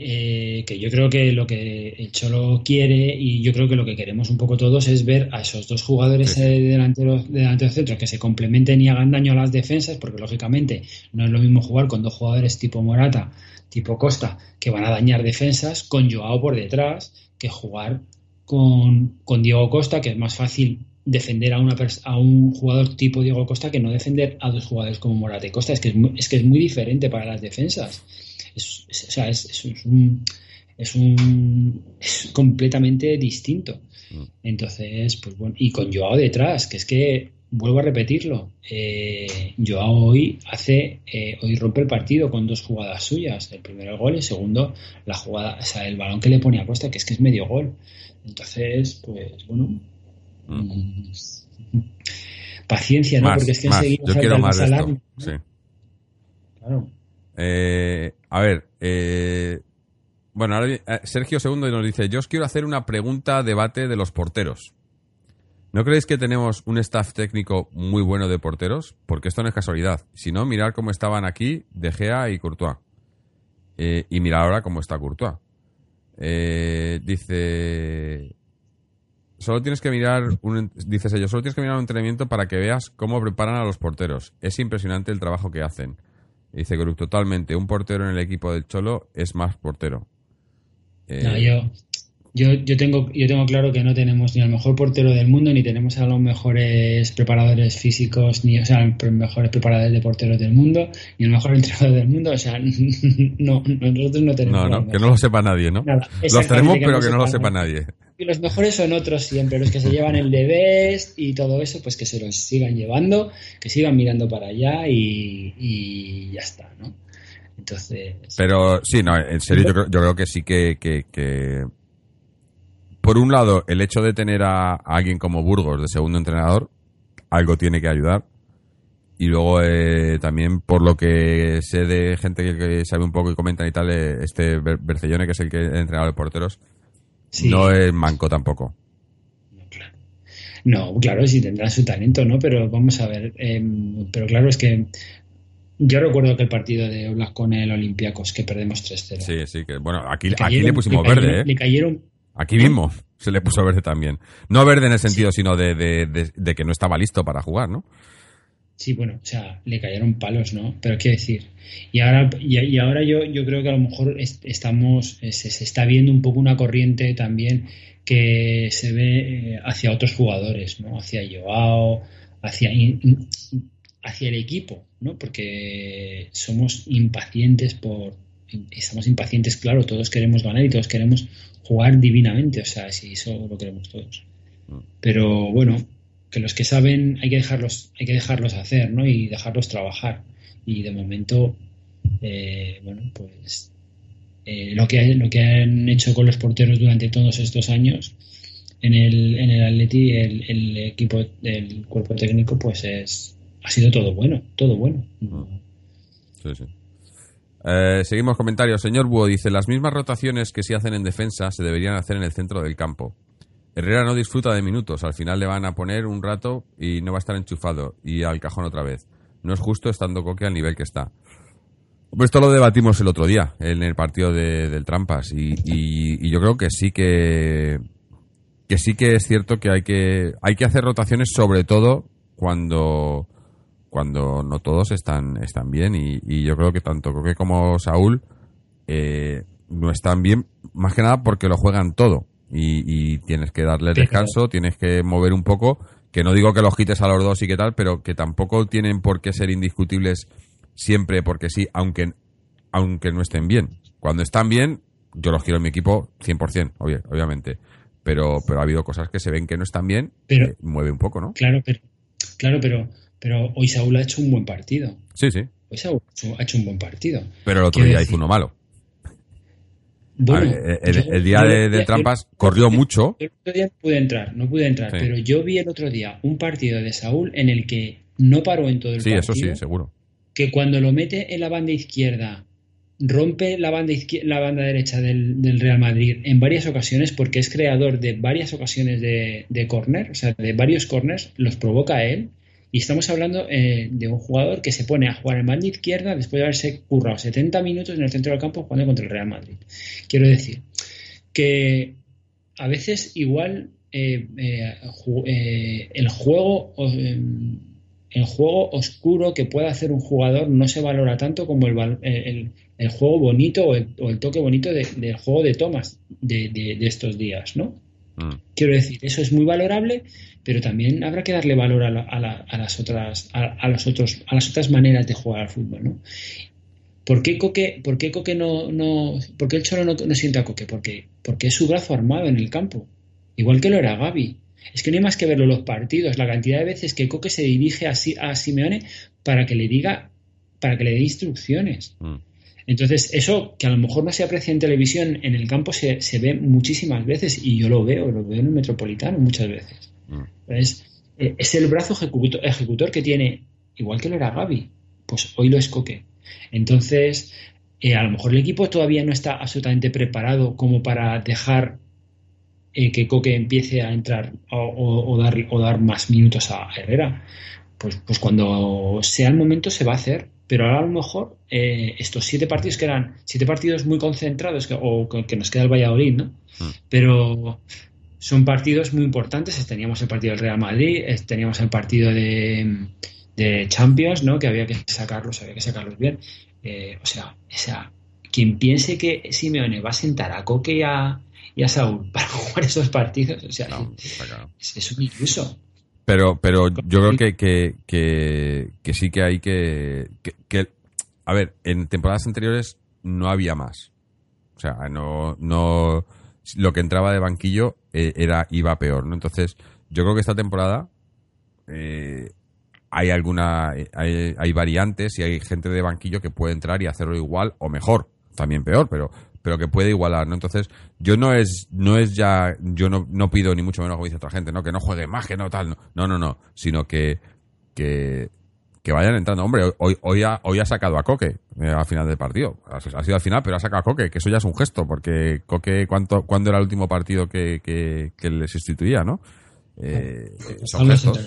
eh, que, yo creo que lo que el Cholo quiere y yo creo que lo que queremos un poco todos es ver a esos dos jugadores eh, delanteros, delantero centro que se complementen y hagan daño a las defensas, porque lógicamente no es lo mismo jugar con dos jugadores tipo Morata, tipo Costa, que van a dañar defensas, con Joao por detrás, que jugar con, con Diego Costa, que es más fácil defender a, una a un jugador tipo Diego Costa que no defender a dos jugadores como Morata y Costa. Es que es, es que es muy diferente para las defensas es, o sea, es, un, es un es completamente distinto. Mm. Entonces, pues bueno, y con Joao detrás, que es que vuelvo a repetirlo, eh, Joao hoy hace, eh, hoy rompe el partido con dos jugadas suyas, el primero el gol, el segundo la jugada, o sea, el balón que le pone a Costa, que es que es medio gol. Entonces, pues bueno, mm. Mm, paciencia, ¿no? Porque es que enseguida Yo quiero más Sí. Claro. Eh, a ver, eh, bueno, ahora Sergio Segundo nos dice, yo os quiero hacer una pregunta debate de los porteros. ¿No creéis que tenemos un staff técnico muy bueno de porteros? Porque esto no es casualidad. Si no, mirar cómo estaban aquí De Gea y Courtois. y mirar ahora cómo está Courtois. dice... Solo tienes que mirar, un, ellos, solo tienes que mirar un entrenamiento para que veas cómo preparan a los porteros. Es impresionante el trabajo que hacen. Dice Group, totalmente. Un portero en el equipo del Cholo es más portero. Eh, yo, yo, tengo, yo tengo claro que no tenemos ni al mejor portero del mundo, ni tenemos a los mejores preparadores físicos, ni o sea, los mejores preparadores de porteros del mundo, ni el mejor entrenador del mundo. O sea, no, nosotros no tenemos. No, no, que no lo sepa nadie, ¿no? los tenemos, pero que no lo sepa nadie. Y los mejores son otros siempre, los que se llevan el de best y todo eso, pues que se los sigan llevando, que sigan mirando para allá y, ya está, ¿no? Entonces. Pero sí, no, en serio, yo creo, que sí que, que, Por un lado, el hecho de tener a, alguien como Burgos de segundo entrenador, algo tiene que ayudar. Y luego eh, también por lo que sé de gente que, sabe un poco y comenta y tal, eh, este Bercellone, que es el que entrenador de porteros, no es manco tampoco. No, claro. sí tendrá su talento, ¿no? Pero vamos a ver. Em, pero claro, es que yo recuerdo que el partido de Oblak con el Olympiacos, que perdemos 3-0. Sí, sí, que bueno, aquí le, aquí le pusimos verde, ¿eh? Le cayeron. Aquí mismo se le puso verde también. No verde en el sentido, sino de, de, que no estaba listo para jugar, ¿no? Sí, bueno, o sea, le cayeron palos, ¿no? Pero qué decir. Y ahora, y, ahora yo, yo creo que a lo mejor estamos, se, se, está viendo un poco una corriente también que se ve eh, hacia otros jugadores, ¿no? Hacia Joao, hacia, hacia el equipo, ¿no? Porque somos impacientes por, estamos impacientes, claro, todos queremos ganar y todos queremos jugar divinamente, o sea, si eso lo queremos todos. Mm. Pero bueno, que los que saben hay que dejarlos, hay que dejarlos hacer, ¿no? Y dejarlos trabajar. Y de momento, eh, bueno, pues eh, lo, que, lo que han hecho con los porteros durante todos estos años en el, en el Atleti, el, equipo, el cuerpo técnico, pues es ha sido todo bueno, todo bueno. Sí, sí. Eh, seguimos comentarios. Señor Búho dice, las mismas rotaciones que se hacen en defensa se deberían hacer en el centro del campo. Herrera no disfruta de minutos, al final le van a poner un rato y no va a estar enchufado y al cajón otra vez. No es justo estando Coque al nivel que está. Pues esto lo debatimos el otro día en el partido de, del Trampas y, yo creo que sí que que sí que es cierto que hay que hay que hacer rotaciones sobre todo cuando cuando no todos están están bien y, yo creo que tanto Coque como Saúl eh, no están bien más que nada porque lo juegan todo y, tienes que darle descanso, tienes que mover un poco, que no digo que los quites a los dos y qué tal, pero que tampoco tienen por qué ser indiscutibles siempre porque sí, aunque, aunque no estén bien. Cuando están bien, yo los quiero en mi equipo 100%, obviamente. Pero, pero ha habido cosas que se ven que no están bien, pero, mueve un poco, ¿no? Claro, pero, claro, pero, pero hoy Saúl ha hecho un buen partido. Sí, sí. Hoy Saúl ha hecho un buen partido. Pero el otro día hizo uno malo. Bueno, el, día de, trampas corrió mucho. El otro día no pude entrar, no pude entrar, pero yo vi el otro día un partido de Saúl en el que no paró en todo el partido. Sí, eso sí, seguro. Que cuando lo mete en la banda izquierda, rompe la banda, la banda derecha del, Real Madrid en varias ocasiones porque es creador de varias ocasiones de, de corner, o sea, de varios corners, los provoca él Y estamos hablando eh, de un jugador que se pone a jugar en banda izquierda después de haberse currado 70 minutos en el centro del campo jugando contra el Real Madrid. Quiero decir que a veces igual eh, eh, el juego el juego oscuro que puede hacer un jugador no se valora tanto como el, el, juego bonito o el, toque bonito del juego de tomas de, estos días, ¿no? Mm. Quiero decir, eso es muy valorable, pero también habrá que darle valor a, las otras a, los otros a las otras maneras de jugar al fútbol, ¿no? ¿Por qué Coque, por qué Coque no, no, por qué el Cholo no, no siente a Coque? Porque, porque es su brazo armado en el campo. Igual que lo era Gaby. Es que no hay más que verlo en los partidos, la cantidad de veces que Coque se dirige a, a Simeone para que le diga, para que le dé instrucciones. Mm. Entonces, eso que a lo mejor no se aprecia en televisión, en el campo se, ve muchísimas veces y yo lo veo, lo veo en el metropolitano muchas veces. Es, eh, es, el brazo ejecutor, ejecutor, que tiene, igual que lo era Gaby, pues hoy lo es Coque. Entonces, eh, a lo mejor el equipo todavía no está absolutamente preparado como para dejar eh, que Coque empiece a entrar o, dar, o dar más minutos a Herrera. Pues, pues cuando sea el momento se va a hacer. Pero ahora a lo mejor eh, estos siete partidos que eran siete partidos muy concentrados o que nos queda el Valladolid, ¿no? Mm. Pero son partidos muy importantes. Teníamos el partido del Real Madrid, teníamos el partido de, de Champions, ¿no? Que había que sacarlos, había que sacarlos bien. Eh, o sea, o sea, quien piense que Simeone va a sentar a Coque y a, y a Saúl para jugar esos partidos, o sea, es, un iluso. Pero, pero yo creo que, que, que, sí que hay que, que, A ver, en temporadas anteriores no había más. O sea, no. no lo que entraba de banquillo eh, era iba peor, ¿no? Entonces, yo creo que esta temporada eh, hay alguna hay, hay, variantes y hay gente de banquillo que puede entrar y hacerlo igual o mejor también peor pero pero que puede igualar no entonces yo no es no es ya yo no, no pido ni mucho menos como dice otra gente no que no juegue más que no tal no no no, sino que que que vayan entrando. Hombre, hoy, hoy, ha, hoy ha sacado a Coque eh, al final del partido. Ha, sido al final, pero ha sacado a Coque, que eso ya es un gesto, porque Coque, ¿cuánto, ¿cuándo era el último partido que, que, que les sustituía, no? Eh, son gestos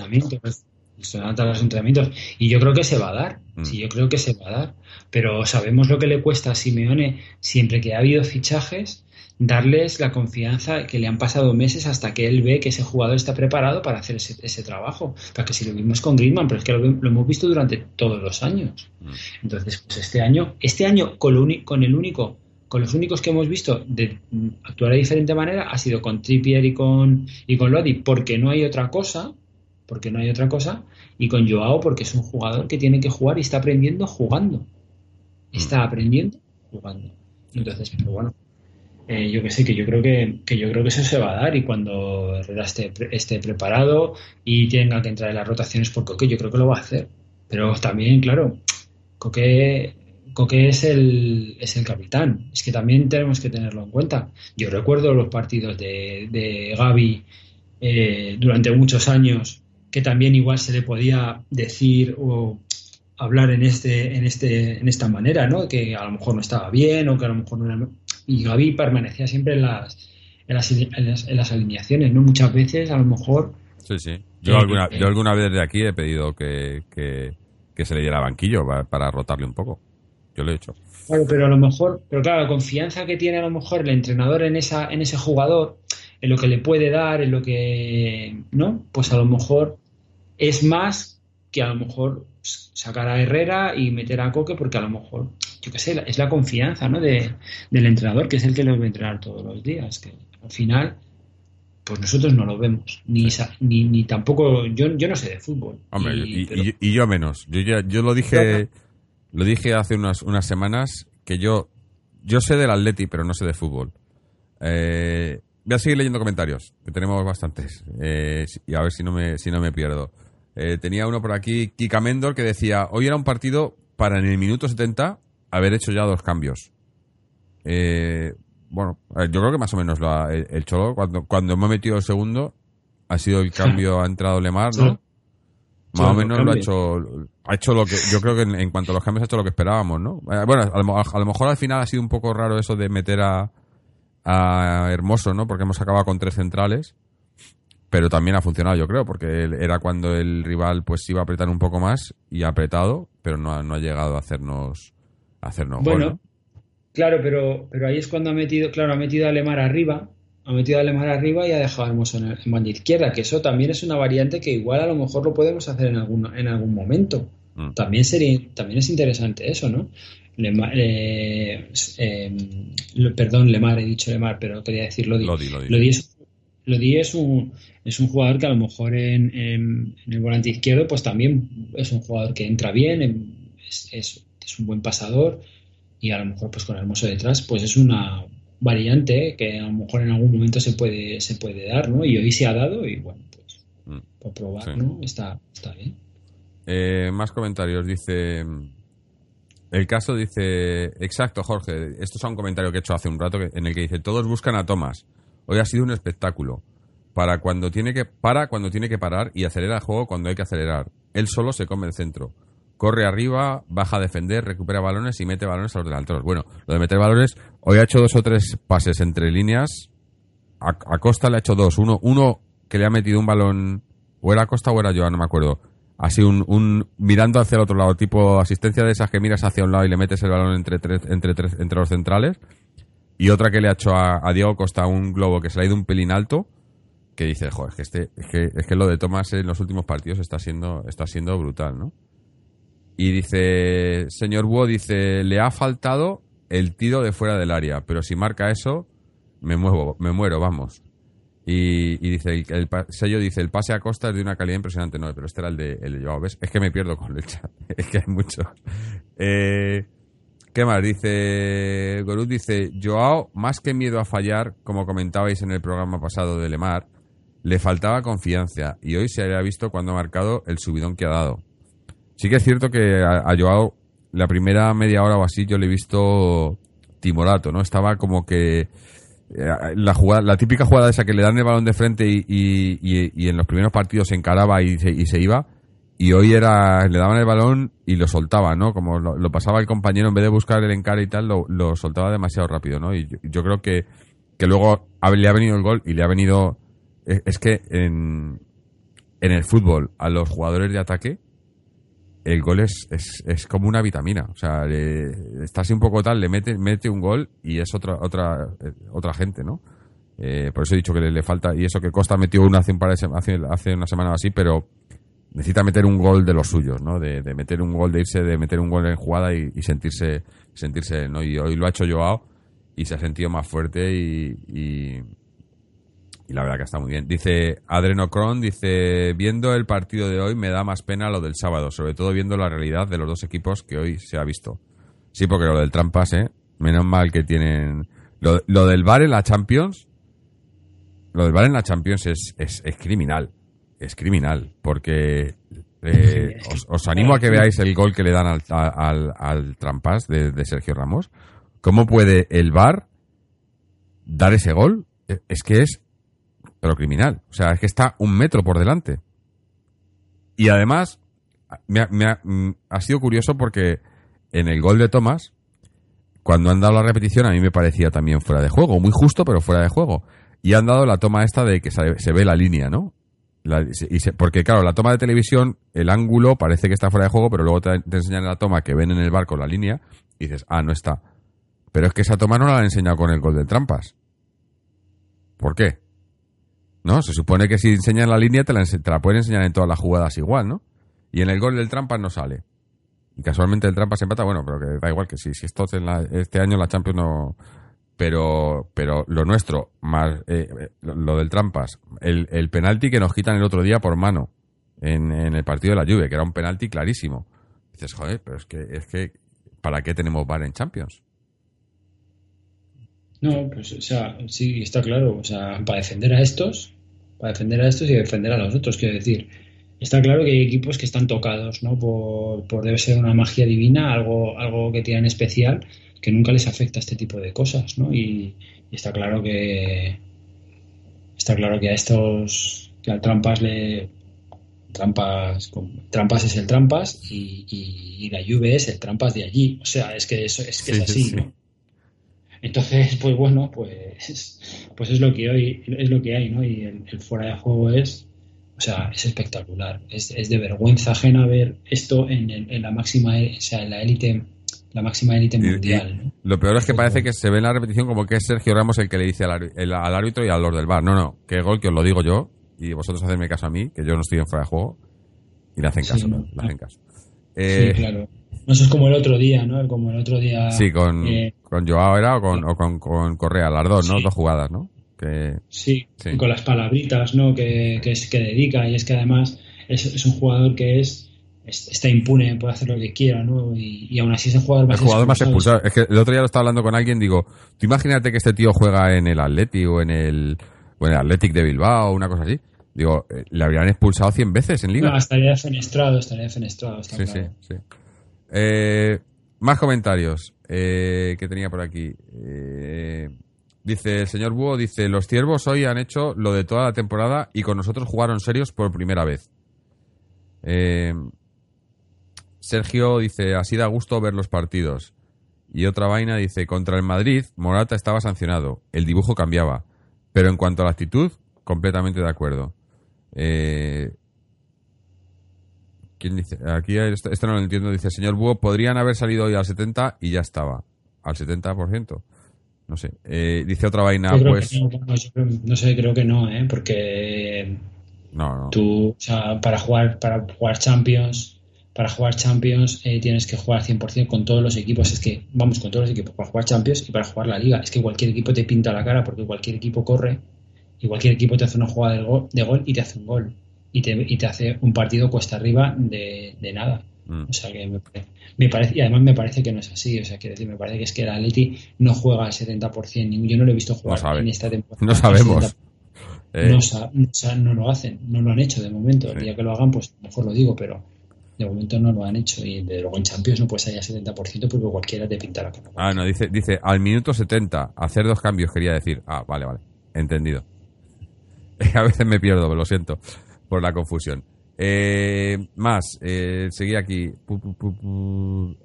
los entrenamientos. Y yo creo que se va a dar. Mm. Sí, yo creo que se va a dar. Pero sabemos lo que le cuesta a Simeone siempre que ha habido fichajes darles la confianza que le han pasado meses hasta que él ve que ese jugador está preparado para hacer ese, ese trabajo. Para que si lo vimos con Griezmann, pero es que lo, hemos visto durante todos los años. Mm. Entonces, pues este año, este año con, lo con el único con los únicos que hemos visto de actuar de diferente manera ha sido con Trippier y con, y con Lodi, porque no hay otra cosa, porque no hay otra cosa, y con Joao porque es un jugador que tiene que jugar y está aprendiendo jugando. Está mm. aprendiendo jugando. Entonces, pero bueno, eh, yo que sé, que yo creo que, que, yo creo que eso se va a dar y cuando Herrera esté, esté preparado y tenga que entrar en las rotaciones por Coque, yo creo que lo va a hacer. Pero también, claro, Coque, Coque es el, es el capitán. Es que también tenemos que tenerlo en cuenta. Yo recuerdo los partidos de, de Gaby eh, durante muchos años que también igual se le podía decir o hablar en este en este en esta manera no que a lo mejor no estaba bien o que a lo mejor no era y Gaby permanecía siempre en las en las, en las, alineaciones no muchas veces a lo mejor sí sí. Yo eh, alguna yo alguna vez de aquí he pedido que, que, se le diera banquillo para, para, rotarle un poco. Yo lo he hecho. Claro pero a lo mejor pero claro la confianza que tiene a lo mejor el entrenador en esa en ese jugador en lo que le puede dar en lo que no pues a lo mejor es más que a lo mejor sacar a Herrera y meter a Coque porque a lo mejor, yo qué sé, es la confianza ¿no? de, del entrenador, que es el que lo va a entrenar todos los días, que al final pues nosotros no lo vemos, ni, ni, ni, tampoco, yo, yo no sé de fútbol. Hombre, y, yo menos, yo, ya, yo lo dije lo dije hace unas, unas semanas que yo, yo sé del Atleti, pero no sé de fútbol. Eh, voy a seguir leyendo comentarios, que tenemos bastantes, eh, y a ver si no me, si no me pierdo. Eh, tenía uno por aquí, Kika Mendor, que decía, hoy era un partido para en el minuto 70 haber hecho ya dos cambios. Eh, bueno, yo creo que más o menos el, Cholo, cuando, cuando hemos metido el segundo, ha sido el cambio, ha entrado Lemar, ¿no? Más o menos lo ha hecho, ha hecho lo que, yo creo que en, cuanto a los cambios ha hecho lo que esperábamos, ¿no? Eh, bueno, a lo, a lo, mejor al final ha sido un poco raro eso de meter a, a Hermoso, ¿no? Porque hemos acabado con tres centrales pero también ha funcionado, yo creo, porque era cuando el rival pues iba a apretar un poco más y ha apretado, pero no ha, no ha llegado a hacernos, a hacernos bueno, claro, pero, pero ahí es cuando ha metido, claro, ha metido a Lemar arriba, ha metido a Lemar arriba y ha dejado a Hermoso en, en banda izquierda, que eso también es una variante que igual a lo mejor lo podemos hacer en algún, en algún momento. Mm. También sería, también es interesante eso, ¿no? Lemar, eh, eh, perdón, Lemar, he dicho Lemar, pero quería decir Lodi. Lodi, Lodi. Lodi, es, Lodi es, un, es un jugador que a lo mejor en, en, el volante izquierdo, pues también es un jugador que entra bien, es, es, es, un buen pasador y a lo mejor pues con Hermoso detrás, pues es una variante que a lo mejor en algún momento se puede, se puede dar, ¿no? Y hoy se ha dado y bueno, pues mm. por probar, sí. ¿no? Está, está bien. Eh, más comentarios, dice... El caso dice, exacto, Jorge, esto es un comentario que he hecho hace un rato en el que dice, todos buscan a Thomas. Hoy ha sido un espectáculo. Para cuando tiene que, para cuando tiene que parar y acelera el juego cuando hay que acelerar. Él solo se come el centro. Corre arriba, baja a defender, recupera balones y mete balones a los delanteros. Bueno, lo de meter balones, hoy ha hecho dos o tres pases entre líneas. A, Costa le ha hecho dos. Uno, uno que le ha metido un balón, o era Costa o era yo, no me acuerdo así un, un, mirando hacia el otro lado, tipo asistencia de esas que miras hacia un lado y le metes el balón entre entre entre los centrales. Y otra que le ha hecho a, Diego Costa un globo que se le ha ido un pelín alto, que dice, joder, es que este, es que, es que lo de Tomás en los últimos partidos está siendo, está siendo brutal, ¿no? Y dice, señor Wu, dice, le ha faltado el tiro de fuera del área, pero si marca eso, me muevo, me muero, vamos. Y, y, dice, el, el, sello dice, el pase a costa es de una calidad impresionante. No, pero este era el de, el de Joao, ¿ves? Es que me pierdo con el chat. es que hay mucho. Eh, ¿Qué más? Dice, Gorut dice, Joao, más que miedo a fallar, como comentabais en el programa pasado de Lemar, le faltaba confianza y hoy se había visto cuando ha marcado el subidón que ha dado. Sí que es cierto que a, Joao, la primera media hora o así, yo le he visto timorato, ¿no? Estaba como que la jugada, la típica jugada esa que le dan el balón de frente y, y en los primeros partidos se encaraba y se, se, iba y hoy era le daban el balón y lo soltaba, ¿no? Como lo, pasaba el compañero en vez de buscar el encare y tal, lo, lo soltaba demasiado rápido, ¿no? Y yo, creo que, que luego le ha venido el gol y le ha venido es, es que en, en el fútbol a los jugadores de ataque el gol es, es, es, como una vitamina. O sea, le, está así un poco tal, le mete, mete un gol y es otra, otra, eh, otra gente, ¿no? Eh, por eso he dicho que le, falta, y eso que Costa metió una hace, un par de, hace, hace una semana así, pero necesita meter un gol de los suyos, ¿no? De, meter un gol, de irse, de meter un gol en jugada y, sentirse, sentirse, ¿no? Y hoy lo ha hecho Joao y se ha sentido más fuerte y, y la verdad que está muy bien. Dice Adrenocron, dice, viendo el partido de hoy me da más pena lo del sábado, sobre todo viendo la realidad de los dos equipos que hoy se ha visto. Sí, porque lo del Trampas, ¿eh? Menos mal que tienen... Lo, del bar en la Champions, lo del bar en la Champions es, es, es criminal. Es criminal, porque eh, os, os, animo a que veáis el gol que le dan al, al, al Trampas de, de Sergio Ramos. ¿Cómo puede el bar dar ese gol? Es que es pero criminal. O sea, es que está un metro por delante. Y además, me ha, me ha, mm, ha sido curioso porque en el gol de Thomas, cuando han dado la repetición, a mí me parecía también fuera de juego. Muy justo, pero fuera de juego. Y han dado la toma esta de que se, se ve la línea, ¿no? Y porque, claro, la toma de televisión, el ángulo parece que está fuera de juego, pero luego te, te enseñan la toma que ven en el barco la línea y dices, ah, no está. Pero es que esa toma no la han enseñado con el gol de trampas. ¿Por qué? ¿no? Se supone que si enseñan la línea te la, te la, pueden enseñar en todas las jugadas igual, ¿no? Y en el gol del Trampas no sale. Y casualmente el Trampas empata, bueno, pero que da igual que si, si esto en la, este año la Champions no... Pero, pero lo nuestro, más eh, lo del Trampas, el, el penalti que nos quitan el otro día por mano en, en el partido de la Juve, que era un penalti clarísimo. Dices, joder, pero es que, es que ¿para qué tenemos VAR en Champions? No, pues, o sea, sí, está claro. O sea, para defender a estos, para defender a estos y defender a los otros, quiero decir. Está claro que hay equipos que están tocados, ¿no? Por, por debe ser una magia divina, algo, algo que tienen especial, que nunca les afecta este tipo de cosas, ¿no? Y, y está claro que está claro que a estos que al trampas le trampas trampas es el trampas y, y, y, la lluvia es el trampas de allí o sea es que eso es que sí, es así sí, sí. ¿no? Entonces, pues bueno, pues, pues es lo que hoy es lo que hay, ¿no? Y el, fuera de juego es, o sea, es espectacular. Es, es de vergüenza ajena ver esto en, en la máxima, o sea, en la élite la máxima élite mundial. Lo peor es que parece que se ve en la repetición como que es Sergio Ramos el que le dice al, árbitro y al Lord del Bar. No, no, que gol que os lo digo yo y vosotros hacedme caso a mí, que yo no estoy en fuera de juego y le hacen caso, le hacen caso. Eh, sí, claro. No, eso es como el otro día, ¿no? Como el otro día. Sí, con, eh, con Joao era o con, o con, Correa, las dos, ¿no? Dos jugadas, ¿no? Que, sí, con las palabritas, ¿no? Que, que, es, que dedica y es que además es, es un jugador que es está impune, puede hacer lo que quiera, ¿no? Y, aún así es el jugador más, el jugador más expulsado. Es que el otro día lo estaba hablando con alguien, digo, tú imagínate que este tío juega en el Atleti o en el, o en el Athletic de Bilbao o una cosa así. Digo, eh, le habrían expulsado 100 veces en Liga. No, estaría defenestrado, estaría defenestrado. Está sí, sí, sí, eh, más comentarios eh, que tenía por aquí. dice el señor Búho, dice, los ciervos hoy han hecho lo de toda la temporada y con nosotros jugaron serios por primera vez. Eh, Sergio dice, así da gusto ver los partidos. Y otra vaina dice, contra el Madrid, Morata estaba sancionado, el dibujo cambiaba. Pero en cuanto a la actitud, completamente de acuerdo. Eh, ¿Quién dice? Aquí esto, no lo entiendo. Dice, señor Búho, podrían haber salido hoy al 70 y ya estaba. Al 70%. No sé. Eh, dice otra vaina, pues... No, sé, creo que no, ¿eh? Porque... No, no. Tú, o sea, para jugar, para jugar Champions para jugar Champions eh, tienes que jugar 100% con todos los equipos. Es que vamos con todos los equipos para jugar Champions y para jugar la liga. Es que cualquier equipo te pinta la cara porque cualquier equipo corre y cualquier equipo te hace una jugada de gol, y te hace un gol. Y te, y te hace un partido cuesta arriba de, nada. Mm. O sea que me, parece, y además me parece que no es así. O sea, quiero decir, me parece que es que el Atleti no juega al 70%. Yo no lo he visto jugar en esta temporada. No sabemos. No, no, lo hacen, no lo han hecho de momento. El día que lo hagan, pues mejor lo digo, pero de momento no lo han hecho y de luego en Champions no puede ser ya 70% porque cualquiera te pinta la cara. Ah, no, dice, dice al minuto 70 hacer dos cambios quería decir. Ah, vale, vale, entendido. A veces me pierdo, lo siento por la confusión. Eh, más, eh, seguí aquí.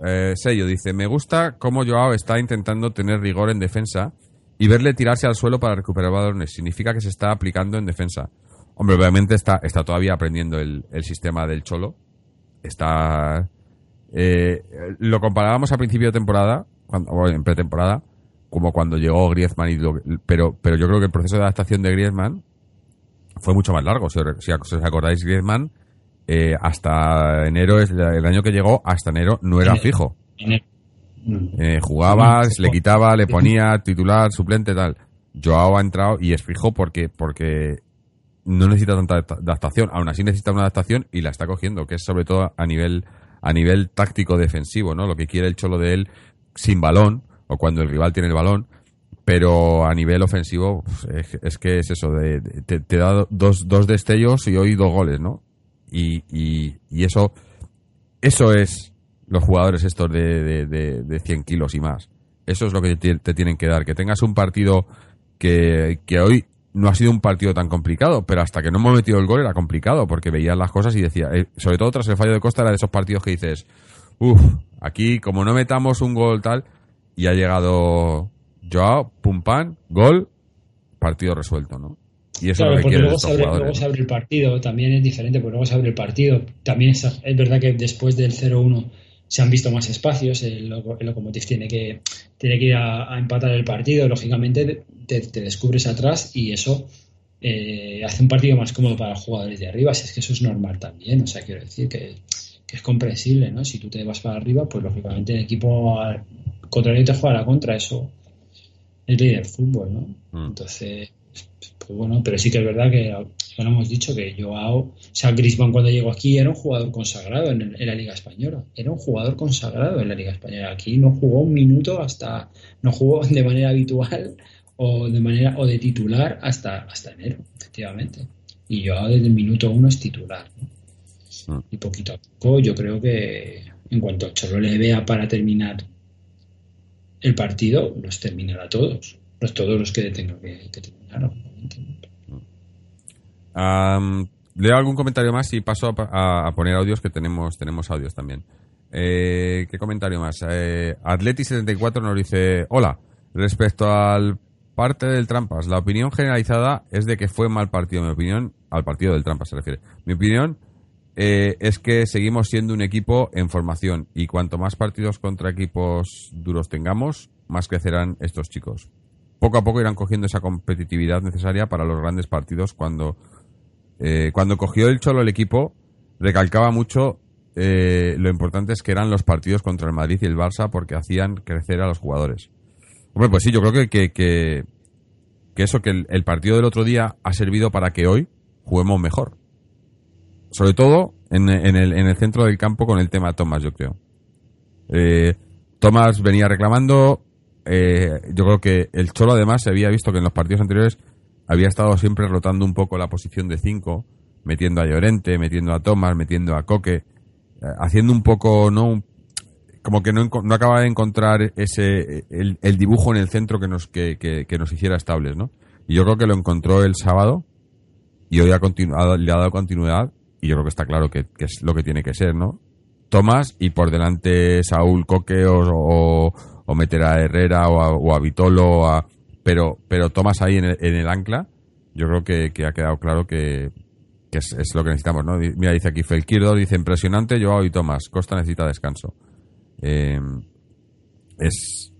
Eh, sello dice: Me gusta cómo Joao está intentando tener rigor en defensa y verle tirarse al suelo para recuperar balones. Significa que se está aplicando en defensa. Hombre, obviamente está, está todavía aprendiendo el sistema del Cholo, está... Eh, lo comparábamos a principio de temporada, cuando, en pretemporada, como cuando llegó Griezmann, y pero, pero yo creo que el proceso de adaptación de Griezmann fue mucho más largo. Si, os acordáis, Griezmann, eh, hasta enero, el año que llegó, hasta enero no era fijo. Eh, jugaba, le quitaba, le ponía titular, suplente, tal. Joao ha entrado y es fijo porque, porque no necesita tanta adaptación, aún así necesita una adaptación y la está cogiendo, que es sobre todo a nivel a nivel táctico defensivo, ¿no? Lo que quiere el cholo de él sin balón o cuando el rival tiene el balón, pero a nivel ofensivo pues, es, que es eso, de, te, da dos, dos destellos y hoy dos goles, ¿no? Y, y, eso eso es los jugadores estos de, de, de 100 kilos y más. Eso es lo que te, te tienen que dar, que tengas un partido que, que hoy no ha sido un partido tan complicado, pero hasta que no hemos metido el gol era complicado, porque veías las cosas y decía, eh, sobre todo tras el fallo de Costa, era de esos partidos que dices, uff, aquí como no metamos un gol tal, y ha llegado Joao, pum pan, gol, partido resuelto, ¿no? Y eso es lo que luego, se abre, luego se abre el partido, también es diferente, porque luego se abre el partido. También es, es verdad que después del 0-1 se han visto más espacios, el, Lokomotiv tiene que, tiene que ir a, empatar el partido, lógicamente te, descubres atrás y eso eh, hace un partido más cómodo para los jugadores de arriba, si es que eso es normal también, o sea, quiero decir que, es comprensible, ¿no? Si tú te vas para arriba, pues lógicamente el equipo contrario te juega la contra, eso es ley del fútbol, ¿no? Mm. Entonces, pues bueno, pero sí que es verdad que ya lo hemos dicho que Joao, o sea, Griezmann cuando llegó aquí era un jugador consagrado en, la Liga Española, era un jugador consagrado en la Liga Española. Aquí no jugó un minuto hasta, no jugó de manera habitual o de manera o de titular hasta hasta enero, efectivamente. Y Joao desde el minuto uno es titular. Mm. Y poquito a poco yo creo que en cuanto Cholo le vea para terminar el partido, los terminará todos, los todos los que tenga que, terminar, leo algún comentario más y paso a, poner audios que tenemos, tenemos audios también. Eh, ¿Qué comentario más? Eh, Atleti74 nos dice, hola, Respecto al parte del Trampas, la opinión generalizada es de que fue mal partido. Mi opinión, al partido del Trampas se refiere. Mi opinión eh, es que seguimos siendo un equipo en formación y cuanto más partidos contra equipos duros tengamos, más crecerán estos chicos. Poco a poco irán cogiendo esa competitividad necesaria para los grandes partidos. Cuando, eh, cuando cogió el Cholo el equipo, recalcaba mucho eh, lo importante es que eran los partidos contra el Madrid y el Barça porque hacían crecer a los jugadores. Hombre, pues sí, yo creo que, que, eso, que el, partido del otro día ha servido para que hoy juguemos mejor. Sobre todo en, el, en el centro del campo con el tema Tomás, yo creo. Eh, Tomás venía reclamando. Eh, yo creo que el Cholo además se había visto que en los partidos anteriores había estado siempre rotando un poco la posición de 5, metiendo a Llorente, metiendo a Tomás, metiendo a Coque, eh, haciendo un poco, ¿no? como que no, no acaba de encontrar ese el, dibujo en el centro que nos que, que, nos hiciera estables, ¿no? Y yo creo que lo encontró el sábado y hoy ha le ha dado continuidad y yo creo que está claro que, es lo que tiene que ser, ¿no? Tomás y por delante Saúl Coque o, meter a Herrera o a, o a Vitolo, a, pero, pero Tomás ahí en el, en el ancla, yo creo que, que ha quedado claro que, que es, lo que necesitamos, ¿no? Mira, dice aquí Felquirdo, dice impresionante, Joao y Tomás, Costa necesita descanso. Eh, es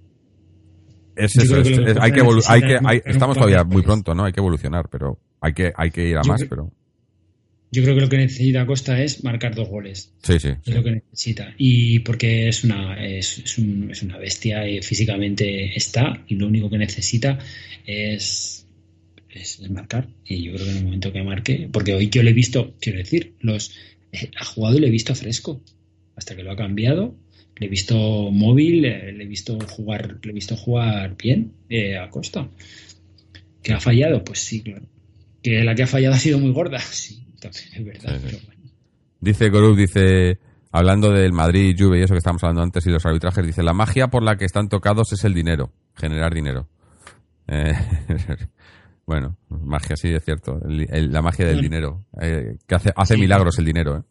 es eso, hay que, hay que hay, estamos todavía muy pronto, ¿no? Hay que evolucionar, pero hay que hay que ir a más, pero yo creo que lo que necesita Costa es marcar dos goles. Sí, sí. Es lo que necesita. Y porque es una, es, es, es una bestia, y físicamente está, y lo único que necesita es, es, marcar. Y yo creo que en el momento que marque, porque hoy yo le he visto, quiero decir, los eh, ha jugado y le he visto fresco. Hasta que lo ha cambiado, le he visto móvil, le, he visto jugar, le he visto jugar bien eh, a Costa. ¿Que ha fallado? Pues sí, claro. Que la que ha fallado ha sido muy gorda, sí, es verdad. Dice Gorup, dice, hablando del Madrid, Juve y eso que estamos hablando antes y los arbitrajes, dice, la magia por la que están tocados es el dinero, generar dinero. Eh, bueno, magia sí, es cierto, la magia del dinero, eh, que hace, hace milagros el dinero. ¿eh?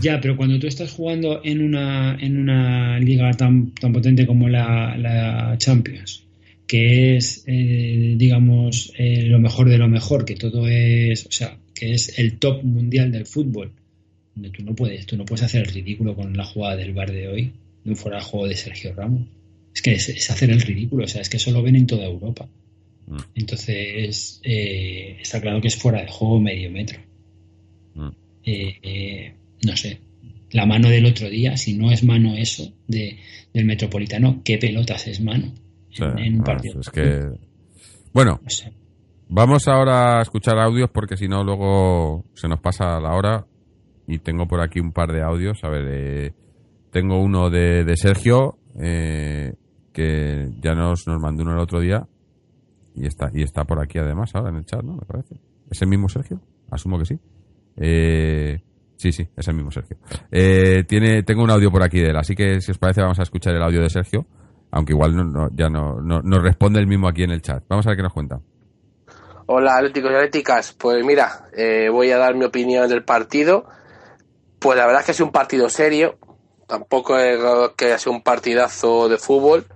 Ya, pero cuando tú estás jugando en una, en una liga tan, tan potente como la, Champions, que es, eh, digamos, eh, lo mejor de lo mejor, que todo es, o sea, que es el top mundial del fútbol, donde tú no puedes, tú no puedes hacer el ridículo con la jugada del bar de hoy, de un fuera de juego de Sergio Ramos. Es que es, hacer el ridículo, o sea, es que eso lo ven en toda Europa. Mm. Entonces, eh, está claro que es fuera de juego medio metro. Mm. eh, no sé, la mano del otro día, si no es mano eso de, del Metropolitano, ¿qué pelotas es mano en, un partido? Es que... Bueno, vamos ahora a escuchar audios porque si no luego se nos pasa la hora y tengo por aquí un par de audios. A ver, eh, tengo uno de, de Sergio eh, que ya nos, nos mandó uno el otro día y está, y está por aquí además ahora en el chat, ¿no? Me parece. ¿Es el mismo Sergio? Asumo que sí. Eh, Sí, sí, es el mismo Sergio. Eh, tiene, tengo un audio por aquí de él, así que si os parece vamos a escuchar el audio de Sergio, aunque igual no, ya no, nos responde el mismo aquí en el chat. Vamos a ver qué nos cuenta. Hola, atléticos y atléticas. Pues mira, eh, voy a dar mi opinión del partido. Pues la verdad es que es un partido serio. Tampoco es que sea un partidazo de fútbol.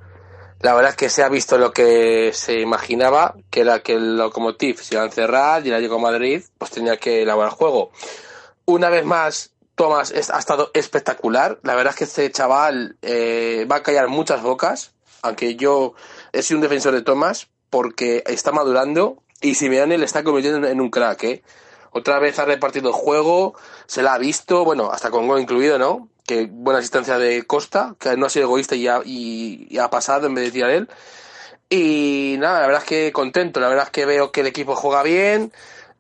La verdad es que se ha visto lo que se imaginaba, que era que el Lokomotiv se iba a encerrar y el Atlético Madrid pues tenía que elaborar el juego una vez más, Tomás ha estado espectacular. La verdad es que este chaval eh, va a callar muchas bocas, aunque yo he sido un defensor de Tomás porque está madurando y Simeone le está convirtiendo en un crack. ¿eh? Otra vez ha repartido el juego, se la ha visto, bueno, hasta con gol incluido, ¿no? Que buena asistencia de Costa, que no ha sido egoísta y ha, y ha pasado en vez de tirar él. Y nada, la verdad es que contento, la verdad es que veo que el equipo juega bien,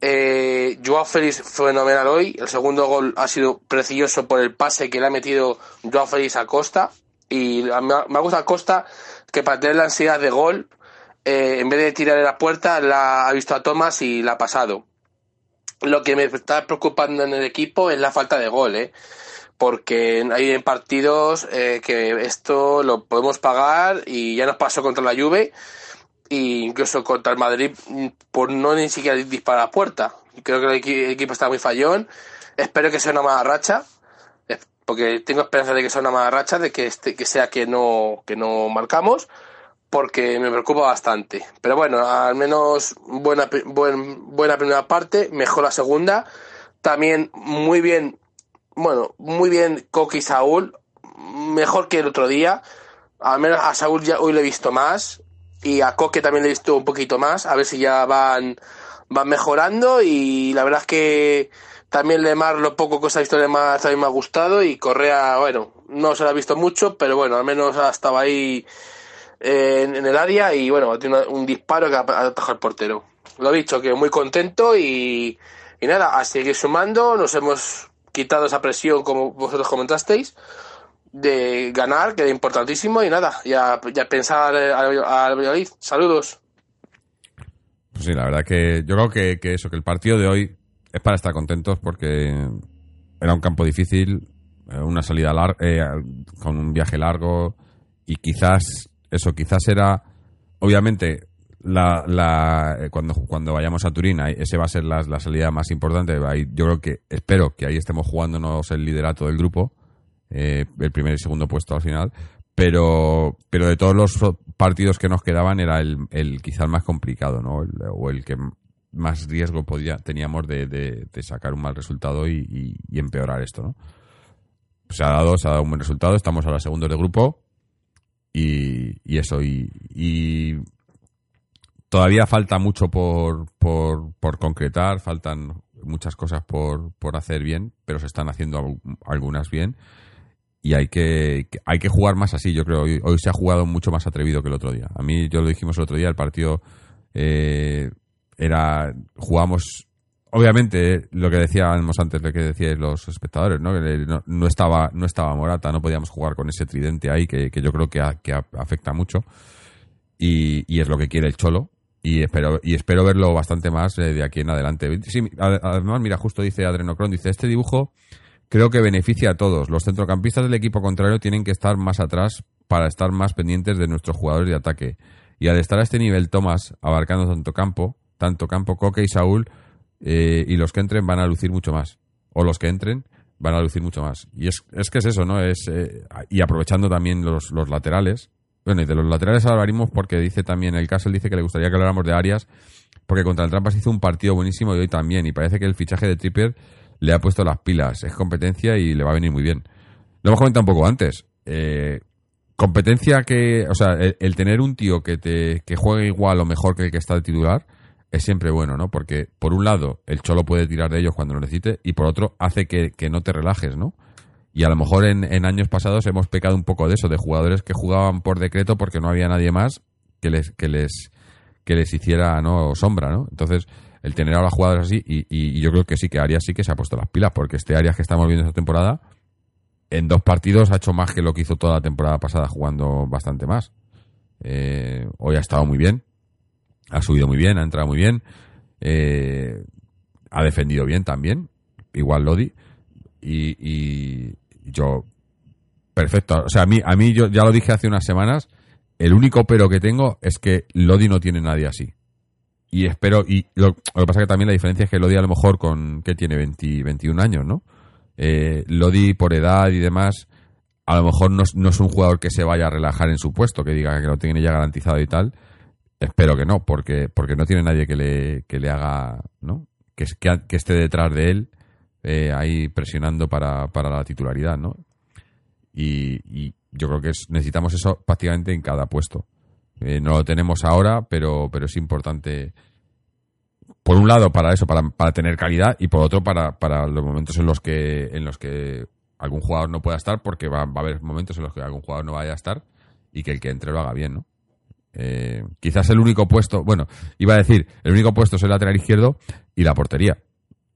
eh, Joao Félix fenomenal hoy. El segundo gol ha sido precioso por el pase que le ha metido Joao Félix a Costa. Y me ha, gustado Costa que para tener la ansiedad de gol, eh, en vez de tirarle la puerta, la ha visto a Thomas y la ha pasado. Lo que me está preocupando en el equipo es la falta de gol, ¿eh? porque hay partidos eh, que esto lo podemos pagar y ya nos pasó contra la Juve y incluso contra el Madrid por no ni siquiera disparar a puerta. Creo que el, equipo está muy fallón. Espero que sea una mala racha, porque tengo esperanza de que sea una mala racha, de que este, que sea que no que no marcamos, porque me preocupa bastante. Pero bueno, al menos buena, buena primera parte, mejor la segunda. También muy bien, bueno, muy bien Coqui y Saúl, mejor que el otro día. Al menos a Saúl ya hoy lo he visto más y a Coque también le he visto un poquito más, a ver si ya van, van mejorando y la verdad es que también Lemar, lo poco que os ha visto Lemar también me ha gustado y Correa, bueno, no se lo ha visto mucho, pero bueno, al menos ha estado ahí eh, en, el área y bueno, tiene un disparo que ha atajado el portero. Lo he dicho, que muy contento y, y nada, a seguir sumando, nos hemos quitado esa presión como vosotros comentasteis de ganar, que era importantísimo, y nada, ya, ya pensar al, Valladolid. Saludos. Pues sí, la verdad que yo creo que, que, eso, que el partido de hoy es para estar contentos porque era un campo difícil, eh, una salida larga, eh, con un viaje largo, y quizás, eso, quizás era, obviamente, la, la, eh, cuando, cuando vayamos a Turín, ese va a ser la, la salida más importante. Ahí, yo creo que, espero que ahí estemos jugándonos el liderato del grupo eh, el primer y segundo puesto al final. Pero, pero de todos los partidos que nos quedaban era el, el quizá el más complicado, ¿no? o el que más riesgo podía, teníamos de, de, sacar un mal resultado y, y, empeorar esto, ¿no? Se ha dado, se ha dado un buen resultado, estamos ahora segundos de grupo y, y eso, y, todavía falta mucho por, por, por concretar, faltan muchas cosas por, por hacer bien, pero se están haciendo algunas bien y hay que, hay que jugar más así, yo creo. Hoy, hoy, se ha jugado mucho más atrevido que el otro día. A mí, yo lo dijimos el otro día, el partido eh, era, jugamos, obviamente, lo que decíamos antes, lo que decíais los espectadores, ¿no? no, no estaba, no estaba Morata, no podíamos jugar con ese tridente ahí que, que yo creo que, que afecta mucho. Y, y, es lo que quiere el Cholo. Y espero, y espero verlo bastante más eh, de aquí en adelante. Sí, además, mira, justo dice Adrenocron, dice, este dibujo creo que beneficia a todos. Los centrocampistas del equipo contrario tienen que estar más atrás para estar más pendientes de nuestros jugadores de ataque. Y al estar a este nivel Tomás abarcando tanto campo, tanto campo Coque y Saúl, eh, y los que entren van a lucir mucho más. O los que entren van a lucir mucho más. Y es, es que es eso, ¿no? Es, eh, y aprovechando también los, los laterales. Bueno, y de los laterales hablaremos porque dice también, el Castle dice que le gustaría que habláramos de Arias, porque contra el Trampas hizo un partido buenísimo y hoy también. Y parece que el fichaje de Tripper le ha puesto las pilas, es competencia y le va a venir muy bien. Lo hemos comentado un poco antes. Eh, competencia que, o sea, el, tener un tío que te que juegue igual o mejor que el que está de titular es siempre bueno, ¿no? Porque por un lado el cholo puede tirar de ellos cuando lo necesite y por otro hace que, no te relajes, ¿no? Y a lo mejor en, en, años pasados hemos pecado un poco de eso, de jugadores que jugaban por decreto porque no había nadie más que les que les que les hiciera no sombra, ¿no? Entonces el tener ahora jugadores así, y, yo creo que sí, que Arias sí que se ha puesto las pilas, porque este Arias que estamos viendo esta temporada, en dos partidos ha hecho más que lo que hizo toda la temporada pasada, jugando bastante más. Eh, hoy ha estado muy bien, ha subido muy bien, ha entrado muy bien, eh, ha defendido bien también, igual Lodi, y, yo, perfecto. O sea, a mí, a mí yo ya lo dije hace unas semanas, el único pero que tengo es que Lodi no tiene nadie así y espero, y lo, que pasa que también la diferencia es que Lodi a lo mejor con, que tiene 20, 21 años, ¿no? Eh, Lodi por edad y demás, a lo mejor no, es un jugador que se vaya a relajar en su puesto, que diga que lo tiene ya garantizado y tal. Espero que no, porque, porque no tiene nadie que le, que le haga, ¿no? Que, que, esté detrás de él, eh, ahí presionando para, para la titularidad, ¿no? Y, yo creo que necesitamos eso prácticamente en cada puesto. Eh, no lo tenemos ahora, pero, pero es importante, por un lado, para eso, para, para tener calidad, y por otro, para, para los momentos en los que, en los que algún jugador no pueda estar, porque va, va a haber momentos en los que algún jugador no vaya a estar, y que el que entre lo haga bien, ¿no? Eh, quizás el único puesto, bueno, iba a decir, el único puesto es el lateral izquierdo y la portería.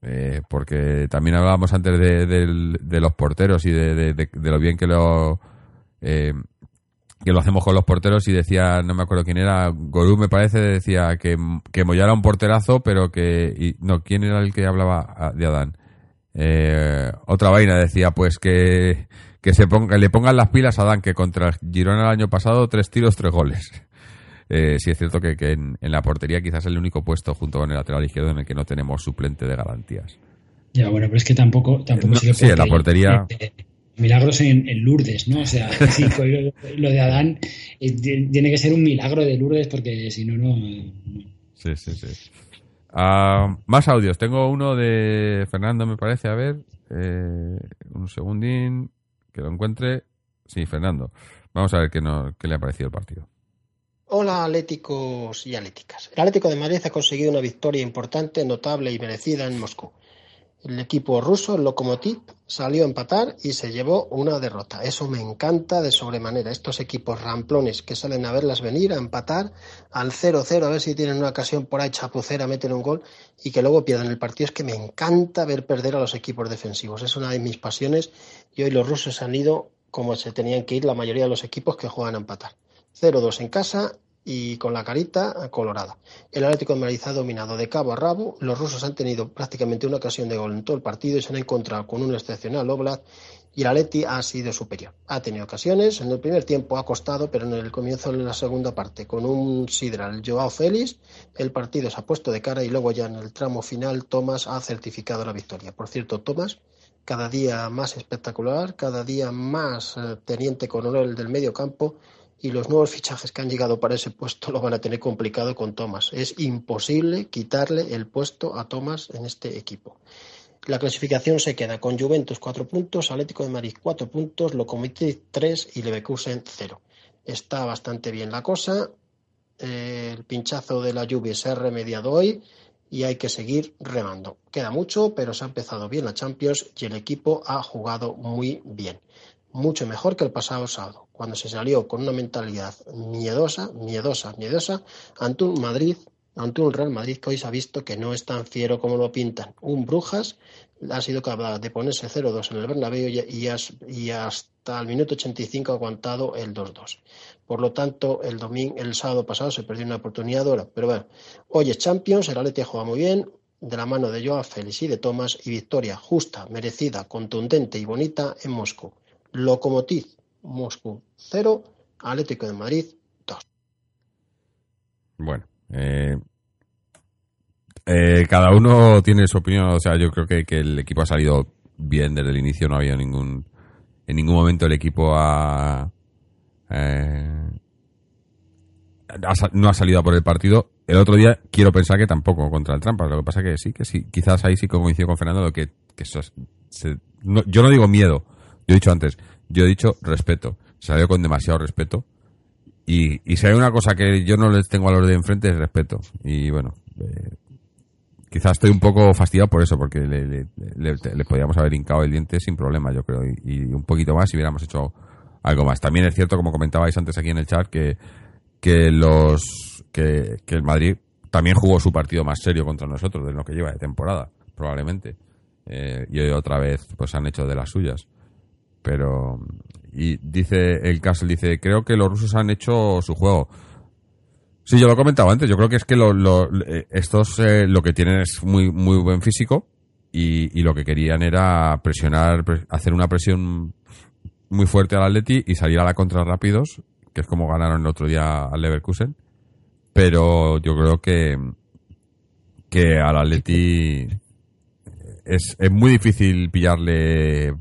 Eh, porque también hablábamos antes de, de, los porteros y de, lo bien que lo eh, que lo hacemos con los porteros y decía, no me acuerdo quién era, Gorú me parece, decía que, que un porterazo, pero que... no, ¿quién era el que hablaba ah, de Adán? Eh, otra vaina decía, pues que, que se ponga, le pongan las pilas a Adán, que contra Girona el año pasado, tres tiros, tres goles. Eh, sí es cierto que, que en, la portería quizás es el único puesto junto con el lateral izquierdo en el que no tenemos suplente de garantías. Ya, bueno, pero es que tampoco... tampoco sí, en la portería milagros en, Lourdes, ¿no? O sea, lo, de Adán eh, tiene que ser un milagro de Lourdes porque si no, no. Sí, sí, sí. Ah, más audios. Tengo uno de Fernando, me parece. A ver, eh, un segundín que lo encuentre. Sí, Fernando. Vamos a ver qué, qué le ha parecido el partido. Hola atléticos y atléticas. El Atlético de Madrid ha conseguido una victoria importante, notable y merecida en Moscú. El equipo ruso, el Lokomotiv, salió a empatar y se llevó una derrota. Eso me encanta de sobremanera. Estos equipos ramplones que salen a verlas venir, a empatar al 0-0, a ver si tienen una ocasión por ahí chapucera, meten un gol y que luego pierdan el partido. Es que me encanta ver perder a los equipos defensivos. Es una de mis pasiones y hoy los rusos han ido como se tenían que ir la mayoría de los equipos que juegan a empatar. 0-2 en casa y con la carita colorada. El Atlético de Madrid ha dominado de cabo a rabo. Los rusos han tenido prácticamente una ocasión de gol en todo el partido y se han encontrado con un excepcional Oblak y el Atleti ha sido superior. Ha tenido ocasiones, en el primer tiempo ha costado, pero en el comienzo de la segunda parte, con un Sidral Joao Félix, el partido se ha puesto de cara y luego ya en el tramo final Tomás ha certificado la victoria. Por cierto, Tomás cada día más espectacular, cada día más eh, teniente coronel del medio campo y los nuevos fichajes que han llegado para ese puesto lo van a tener complicado con Thomas. Es imposible quitarle el puesto a Thomas en este equipo. La clasificación se queda con Juventus cuatro puntos, Atlético de Madrid cuatro puntos, Lokomotiv tres y Leverkusen cero. Está bastante bien la cosa. El pinchazo de la lluvia se ha remediado hoy y hay que seguir remando. Queda mucho, pero se ha empezado bien la Champions y el equipo ha jugado muy bien. Mucho mejor que el pasado sábado, cuando se salió con una mentalidad miedosa, miedosa, miedosa ante un Madrid, ante un Real Madrid que hoy se ha visto que no es tan fiero como lo pintan. Un Brujas ha sido capaz de ponerse 0-2 en el Bernabéu y, hasta el minuto 85 ha aguantado el 2-2. Por lo tanto, el domingo, el sábado pasado se perdió una oportunidad ahora. Pero bueno, hoy es Champions, el Atleti juega muy bien, de la mano de Joao Félix y de Tomás, y victoria justa, merecida, contundente y bonita en Moscú. Lokomotiv Moscú 0, Atlético de Madrid 2. Bueno, eh, eh, cada uno tiene su opinión. O sea, yo creo que, que, el equipo ha salido bien desde el inicio. No ha habido ningún. En ningún momento el equipo ha. Eh, no ha salido a por el partido. El otro día quiero pensar que tampoco contra el Trampa. Lo que pasa que sí, que sí. Quizás ahí sí coincido con Fernando que, que eso yo no digo miedo. Yo he dicho antes. Yo he dicho respeto. Salió con demasiado respeto. Y, si hay una cosa que yo no les tengo a los de enfrente es respeto. Y bueno, eh, quizás estoy un poco fastidiado por eso, porque le, le, podíamos haber hincado el diente sin problema, yo creo, y, un poquito más si hubiéramos hecho algo más. También es cierto, como comentabais antes aquí en el chat, que, que los que, el Madrid también jugó su partido más serio contra nosotros de lo que lleva de temporada, probablemente. Eh, y hoy otra vez pues han hecho de las suyas. Pero y dice el Castle dice, "Creo que los rusos han hecho su juego." Sí, yo lo he comentado antes. Yo creo que es que eh, estos eh, lo que tienen es muy, muy buen físico y, lo que querían era presionar, hacer una presión muy fuerte al Atleti y salir a la contra rápidos, que es como ganaron el otro día al Leverkusen. Pero yo creo que, que al Atleti es, es muy difícil pillarle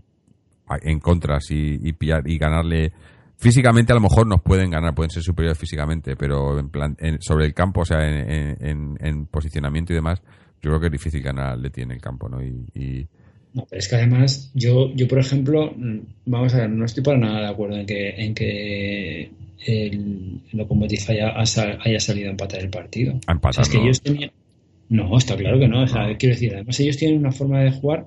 en contras y, y, pillar, y ganarle Físicamente a lo mejor nos pueden ganar, pueden ser superiores físicamente, pero en plan, sobre el campo, o sea, en, posicionamiento y demás, yo creo que es difícil ganar al Leti en el campo, ¿no? Y, No, pero es que además, yo, yo por ejemplo, vamos a ver, no estoy para nada de acuerdo en que, en que el Lokomotiv haya, haya salido a empatar el partido. A empatar, es que ellos tenían... No, está claro que no. O sea, quiero decir, además ellos tienen una forma de jugar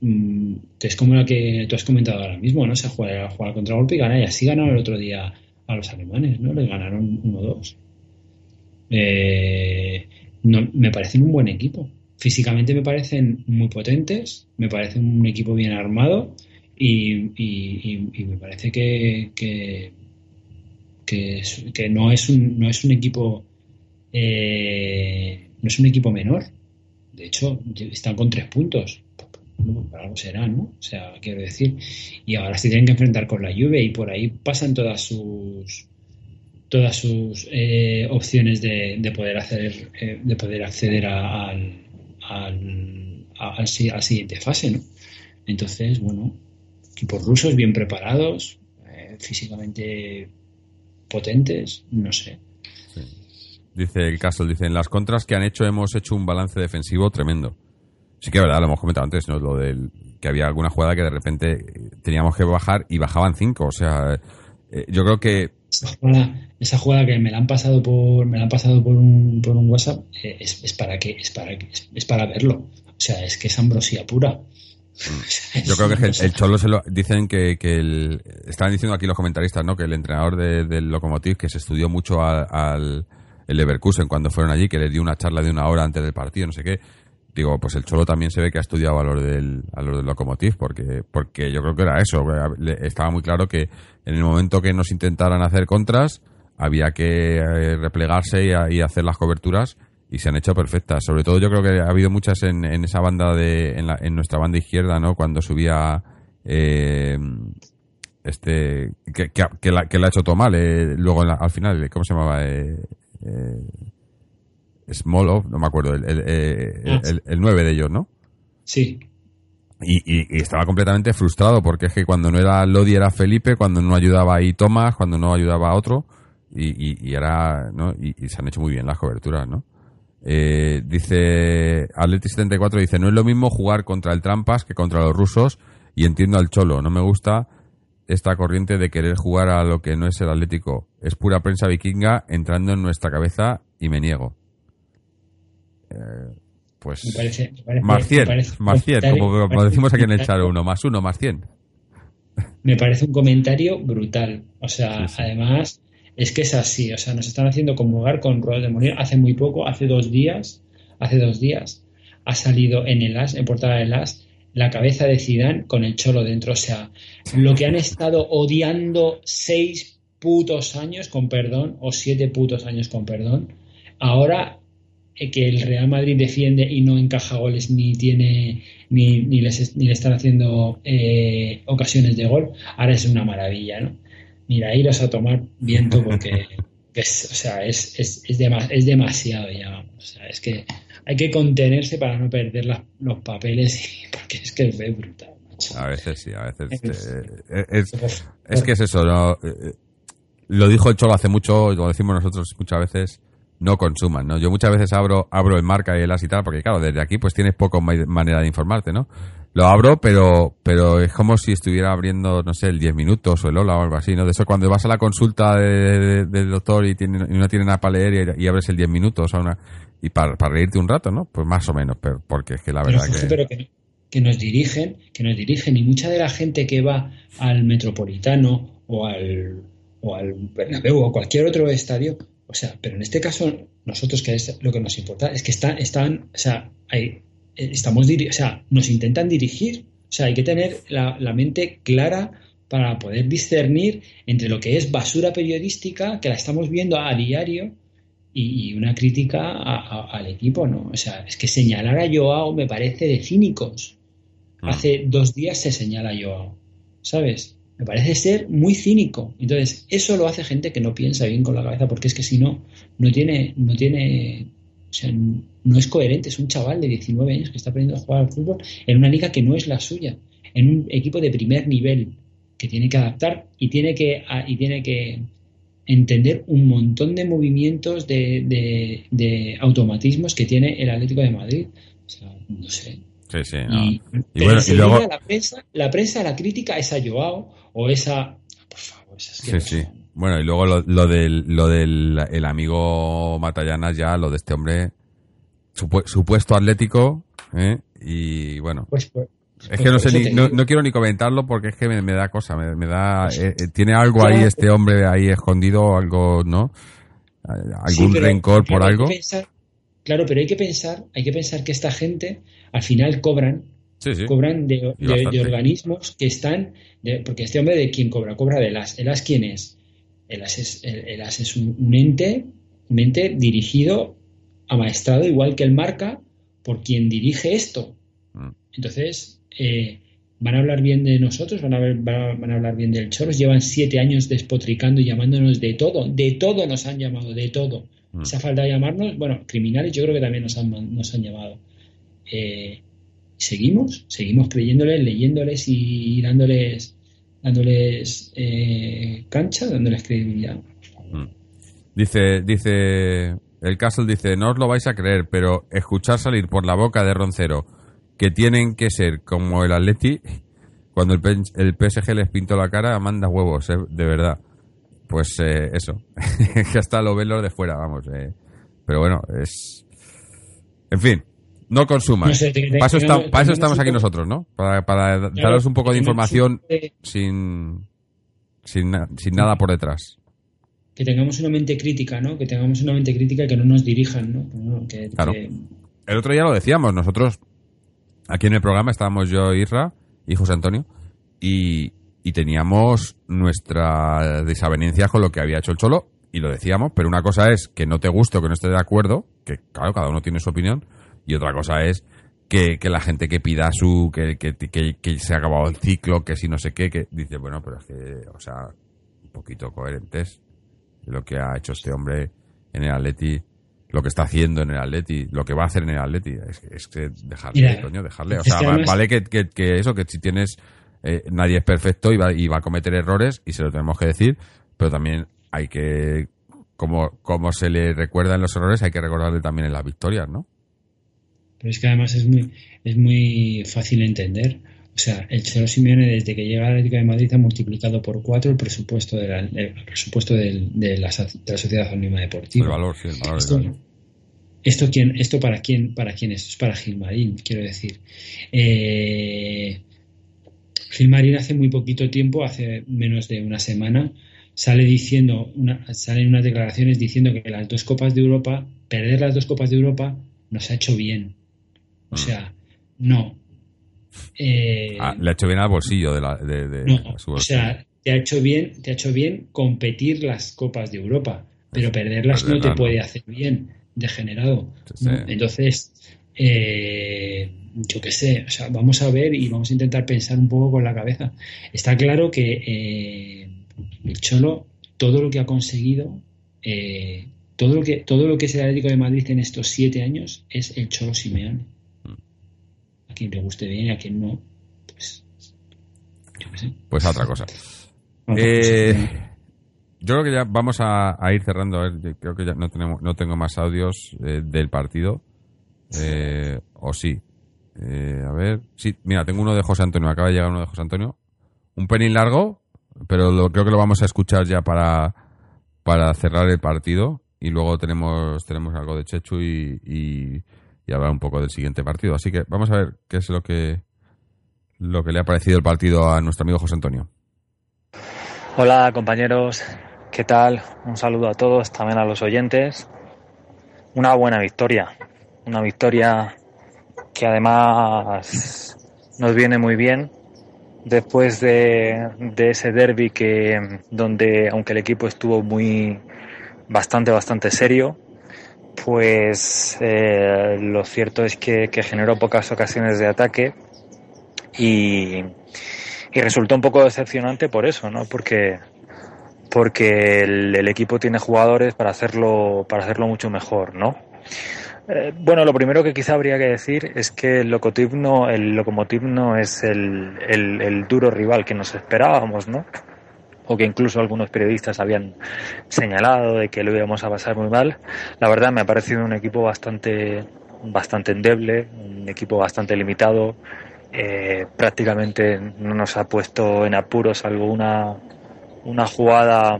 que es como la que tú has comentado ahora mismo, ¿no? Se juega, juega contra golpe y gana, y así ganaron el otro día a los alemanes, ¿no? Les ganaron 1-2. Eh, me parecen un buen equipo. Físicamente me parecen muy potentes, me parece un equipo bien armado y, me parece que, que, que, no, es un, no es un equipo eh, no es un equipo menor. De hecho, están con tres puntos para algo será, ¿no? O sea, quiero decir, y ahora se tienen que enfrentar con la lluvia y por ahí pasan todas sus todas sus eh, opciones de, poder hacer eh, de poder acceder a, al, al, a, la siguiente fase, ¿no? Entonces, bueno, equipos rusos bien preparados, eh, físicamente potentes, no sé. Dice el caso, dice, en las contras que han hecho hemos hecho un balance defensivo tremendo. Sí que es verdad, lo hemos comentado antes, ¿no? Lo del que había alguna jugada que de repente teníamos que bajar y bajaban cinco. O sea, eh, yo creo que esa jugada, que me la han pasado por me la han pasado por un, por un WhatsApp eh, es, para que es para es, para verlo. O sea, es que es ambrosía pura. Yo creo que el, Cholo se lo dicen que, que el, estaban diciendo aquí los comentaristas, ¿no? Que el entrenador del Lokomotiv que se estudió mucho al, el Leverkusen cuando fueron allí, que le dio una charla de una hora antes del partido, no sé qué. Digo, pues el Cholo también se ve que ha estudiado a los del, a del porque, porque yo creo que era eso. Estaba muy claro que en el momento que nos intentaran hacer contras, había que eh, replegarse y, hacer las coberturas y se han hecho perfectas. Sobre todo yo creo que ha habido muchas en, esa banda de, en, la, en, nuestra banda izquierda, ¿no? Cuando subía eh, este que, la, que la ha hecho todo mal. Eh, luego al final, ¿cómo se llamaba? Eh, eh, Smolov, no me acuerdo, el, el, eh, el, 9 de ellos, ¿no? Sí. Y, estaba completamente frustrado porque es que cuando no era Lodi era Felipe, cuando no ayudaba ahí Tomás, cuando no ayudaba a otro, y, y, era, ¿no? Y, se han hecho muy bien las coberturas, ¿no? Eh, dice Atleti74 dice no es lo mismo jugar contra el Trampas que contra los rusos y entiendo al Cholo no me gusta esta corriente de querer jugar a lo que no es el Atlético. Es pura prensa vikinga entrando en nuestra cabeza y me niego. Pues más 100, más 100, como, decimos aquí en el chat, uno más uno, más 100. Me parece un comentario brutal. O sea, además, es que es así. O sea, nos están haciendo conjugar con Ruedas de Morir. Hace muy poco, hace dos días, hace dos días, ha salido en el AS, en portada del AS, la cabeza de Zidane con el cholo dentro. O sea, lo que han estado odiando seis putos años, con perdón, o siete putos años, con perdón, ahora que el Real Madrid defiende y no encaja goles ni tiene ni, ni, les, ni le están haciendo eh, ocasiones de gol, ahora es una maravilla, ¿no? Mira, iros a tomar viento porque es, o sea, es, es, es, es demasiado ya, vamos. O sea, es que hay que contenerse para no perder los papeles, porque es que es brutal. A veces sí, a veces. Es, es, que es eso, ¿no? Eh, eh, lo dijo el Cholo hace mucho, lo decimos nosotros muchas veces, no consuman, ¿no? Yo muchas veces abro, abro el marca y el as y tal, porque claro, desde aquí pues tienes poco manera de informarte, ¿no? Lo abro, pero, pero es como si estuviera abriendo, no sé, el 10 minutos o el hola o algo así, ¿no? De eso cuando vas a la consulta del doctor y, tiene, y, no tiene nada para leer y, abres el 10 minutos a una, y para, para, reírte un rato, ¿no? Pues más o menos, pero porque es que la verdad que... Pero que, que, nos dirigen, que nos dirigen, y mucha de la gente que va al Metropolitano o al, o al Bernabéu o cualquier otro estadio, o sea, pero en este caso, nosotros que es lo que nos importa, es que están, están o sea, hay, estamos, o sea, nos intentan dirigir, o sea, hay que tener la, la mente clara para poder discernir entre lo que es basura periodística, que la estamos viendo a diario, y, una crítica al equipo, ¿no? O sea, es que señalar a Joao me parece de cínicos. Mm. Hace dos días se señala a Joao, ¿sabes? Me parece ser muy cínico. Entonces, eso lo hace gente que no piensa bien con la cabeza, porque es que si no, no tiene, no tiene, o sea, no es coherente. Es un chaval de 19 años que está aprendiendo a jugar al fútbol en una liga que no es la suya, en un equipo de primer nivel que tiene que adaptar y tiene que, y tiene que entender un montón de movimientos, de, de, automatismos que tiene el Atlético de Madrid. O sea, no sé. Sí, sí, y, bueno, y luego... la, prensa, la prensa, la crítica es a Joao o esa... Por favor, esa Sí, sí. Bueno, y luego lo, lo del, lo del el amigo Matallanas ya, lo de este hombre supuesto atlético, ¿eh? y bueno. Pues, pues, es que no sé ni, no, quiero ni comentarlo porque es que me, da cosa, me, da eh, eh, tiene algo ahí este hombre ahí escondido, algo, ¿no? algún rencor por algo. claro, pero hay que pensar, hay que pensar que esta gente al final cobran, cobran de, organismos que están, porque este hombre de quién cobra, cobra de las, el as quién es, el as es, el, as es un, ente, un ente dirigido, amaestrado igual que el marca por quien dirige esto. Mm. Entonces, eh, van a hablar bien de nosotros, van a, van a, hablar bien del Choros. Llevan siete años despotricando y llamándonos de todo, de todo nos han llamado, de todo. Mm. Esa falta de llamarnos, bueno, criminales yo creo que también nos han, nos han llamado. Eh, seguimos, seguimos creyéndoles, leyéndoles y dándoles, dándoles eh, cancha, dándoles credibilidad. Mm. Dice, dice, el Castle dice, no os lo vais a creer, pero escuchar salir por la boca de Roncero que tienen que ser como el Atleti, cuando el, el PSG les pintó la cara, manda huevos, eh, de verdad. Pues eh, eso, que hasta lo ven los de fuera, vamos. Eh. Pero bueno, es... En fin, no consuman. para eso, estamos aquí nosotros, ¿no? Para, daros un poco de información sin, sin, sin nada por detrás que tengamos una mente crítica, ¿no? Que tengamos una mente crítica y que no nos dirijan, ¿no? claro. El otro día lo decíamos, nosotros aquí en el programa estábamos yo, Isra y José Antonio, y, y teníamos nuestra desavenencia con lo que había hecho el Cholo, y lo decíamos, pero una cosa es que no te guste o que no esté de acuerdo, que claro, cada uno tiene su opinión, y otra cosa es que, la gente que pida su, que, que, que, se ha acabado el ciclo, que si no sé qué, que dice, bueno, pero es que, o sea, un poquito coherentes lo que ha hecho este hombre en el Atleti, lo que está haciendo en el Atleti, lo que va a hacer en el Atleti. Es, que dejarle, coño, dejarle. O sea, vale que, que, eso, que si tienes. Eh, nadie es perfecto y va, y va a cometer errores y se lo tenemos que decir, pero también hay que. Como, como se le recuerda en los errores, hay que recordarle también en las victorias, ¿no? Pero es que además es muy, es muy fácil entender. O sea, el Cholo Simeone desde que llega al Atlético de Madrid ha multiplicado por cuatro el presupuesto de la, el presupuesto de, la, Sociedad Anónima Deportiva. El valor, sí, el valor, esto, esto, quién, esto para quién, para quién es? Esto es para Gilmarín, quiero decir. Eh, Gilmarín hace muy poquito tiempo, hace menos de una semana, sale diciendo, una, salen unas declaraciones diciendo que las dos copas de Europa, perder las dos copas de Europa nos ha hecho bien. O mm. sea, no, eh, ah, le ha hecho bien al bolsillo de, la, de, O sea, te ha hecho bien, te ha hecho bien competir las copas de Europa, pero perderlas no te puede hacer bien, degenerado. Entonces, eh, yo qué sé, o sea, vamos a ver y vamos a intentar pensar un poco con la cabeza. Está claro que eh, el Cholo, todo lo que ha conseguido, todo lo que todo lo que es el Atlético de Madrid en estos siete años es el Cholo Simeone quien le guste bien y a quien no, pues yo qué sé. Pues a otra cosa. Eh, yo creo que ya vamos a, ir cerrando. A ver, creo que ya no tenemos, no tengo más audios eh, del partido. Eh, o sí. a ver. Sí, mira, tengo uno de José Antonio. Acaba de llegar uno de José Antonio. Un pelín largo, pero creo que lo vamos a escuchar ya para, para cerrar el partido. Y luego tenemos, tenemos algo de Chechu y y hablar un poco del siguiente partido. Así que vamos a ver qué es lo que, lo que le ha parecido el partido a nuestro amigo José Antonio. Hola compañeros, ¿qué tal? Un saludo a todos, también a los oyentes. Una buena victoria, una victoria que además nos viene muy bien después de, de ese derby que donde aunque el equipo estuvo muy bastante bastante serio pues eh, lo cierto es que, generó pocas ocasiones de ataque y, resultó un poco decepcionante por eso, ¿no? Porque, porque el, equipo tiene jugadores para hacerlo, para hacerlo mucho mejor, ¿no? Eh, bueno, lo primero que quizá habría que decir es que el Locomotiv el Lokomotiv no es el, el duro rival que nos esperábamos, ¿no? O que incluso algunos periodistas habían señalado de que lo íbamos a pasar muy mal. La verdad me ha parecido un equipo bastante, bastante endeble, un equipo bastante limitado. Eh, prácticamente no nos ha puesto en apuros salvo una, jugada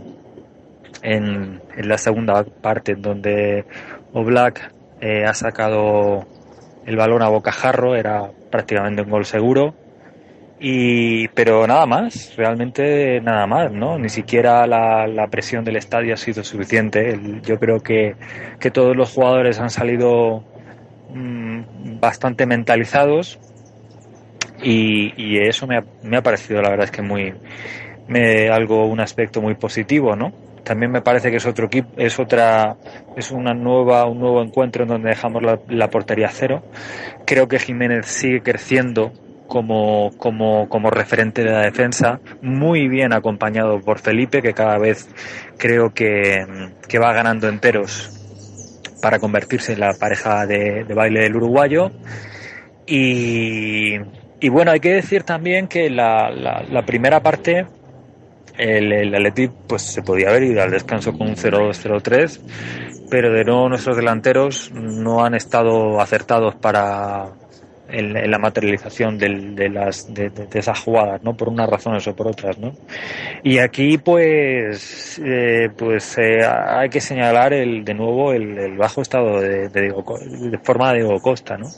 en, en la segunda parte en donde Oblak eh, ha sacado el balón a bocajarro, era prácticamente un gol seguro y, pero nada más, realmente nada más, ¿no? Ni siquiera la, la presión del estadio ha sido suficiente. yo creo que, que, todos los jugadores han salido mm, bastante mentalizados y, y eso me ha, me ha, parecido, la verdad es que muy, me, algo, un aspecto muy positivo, ¿no? También me parece que es otro equipo, es otra, es una nueva, un nuevo encuentro en donde dejamos la portería cero. Creo que Jiménez sigue creciendo como, como, como referente de la defensa, muy bien acompañado por Felipe, que cada vez creo que, que va ganando enteros para convertirse en la pareja de, baile del uruguayo. Y, y bueno, hay que decir también que la, la, primera parte el, el pues se podía haber ido al descanso con un 0-2-0-3, pero de nuevo nuestros delanteros no han estado acertados para, en, la materialización de, las, de, esas jugadas, ¿no? Por unas razones o por otras, ¿no? Y aquí, pues, eh, pues eh, hay que señalar el, de nuevo el, bajo estado de, de, forma de Diego Costa, ¿no?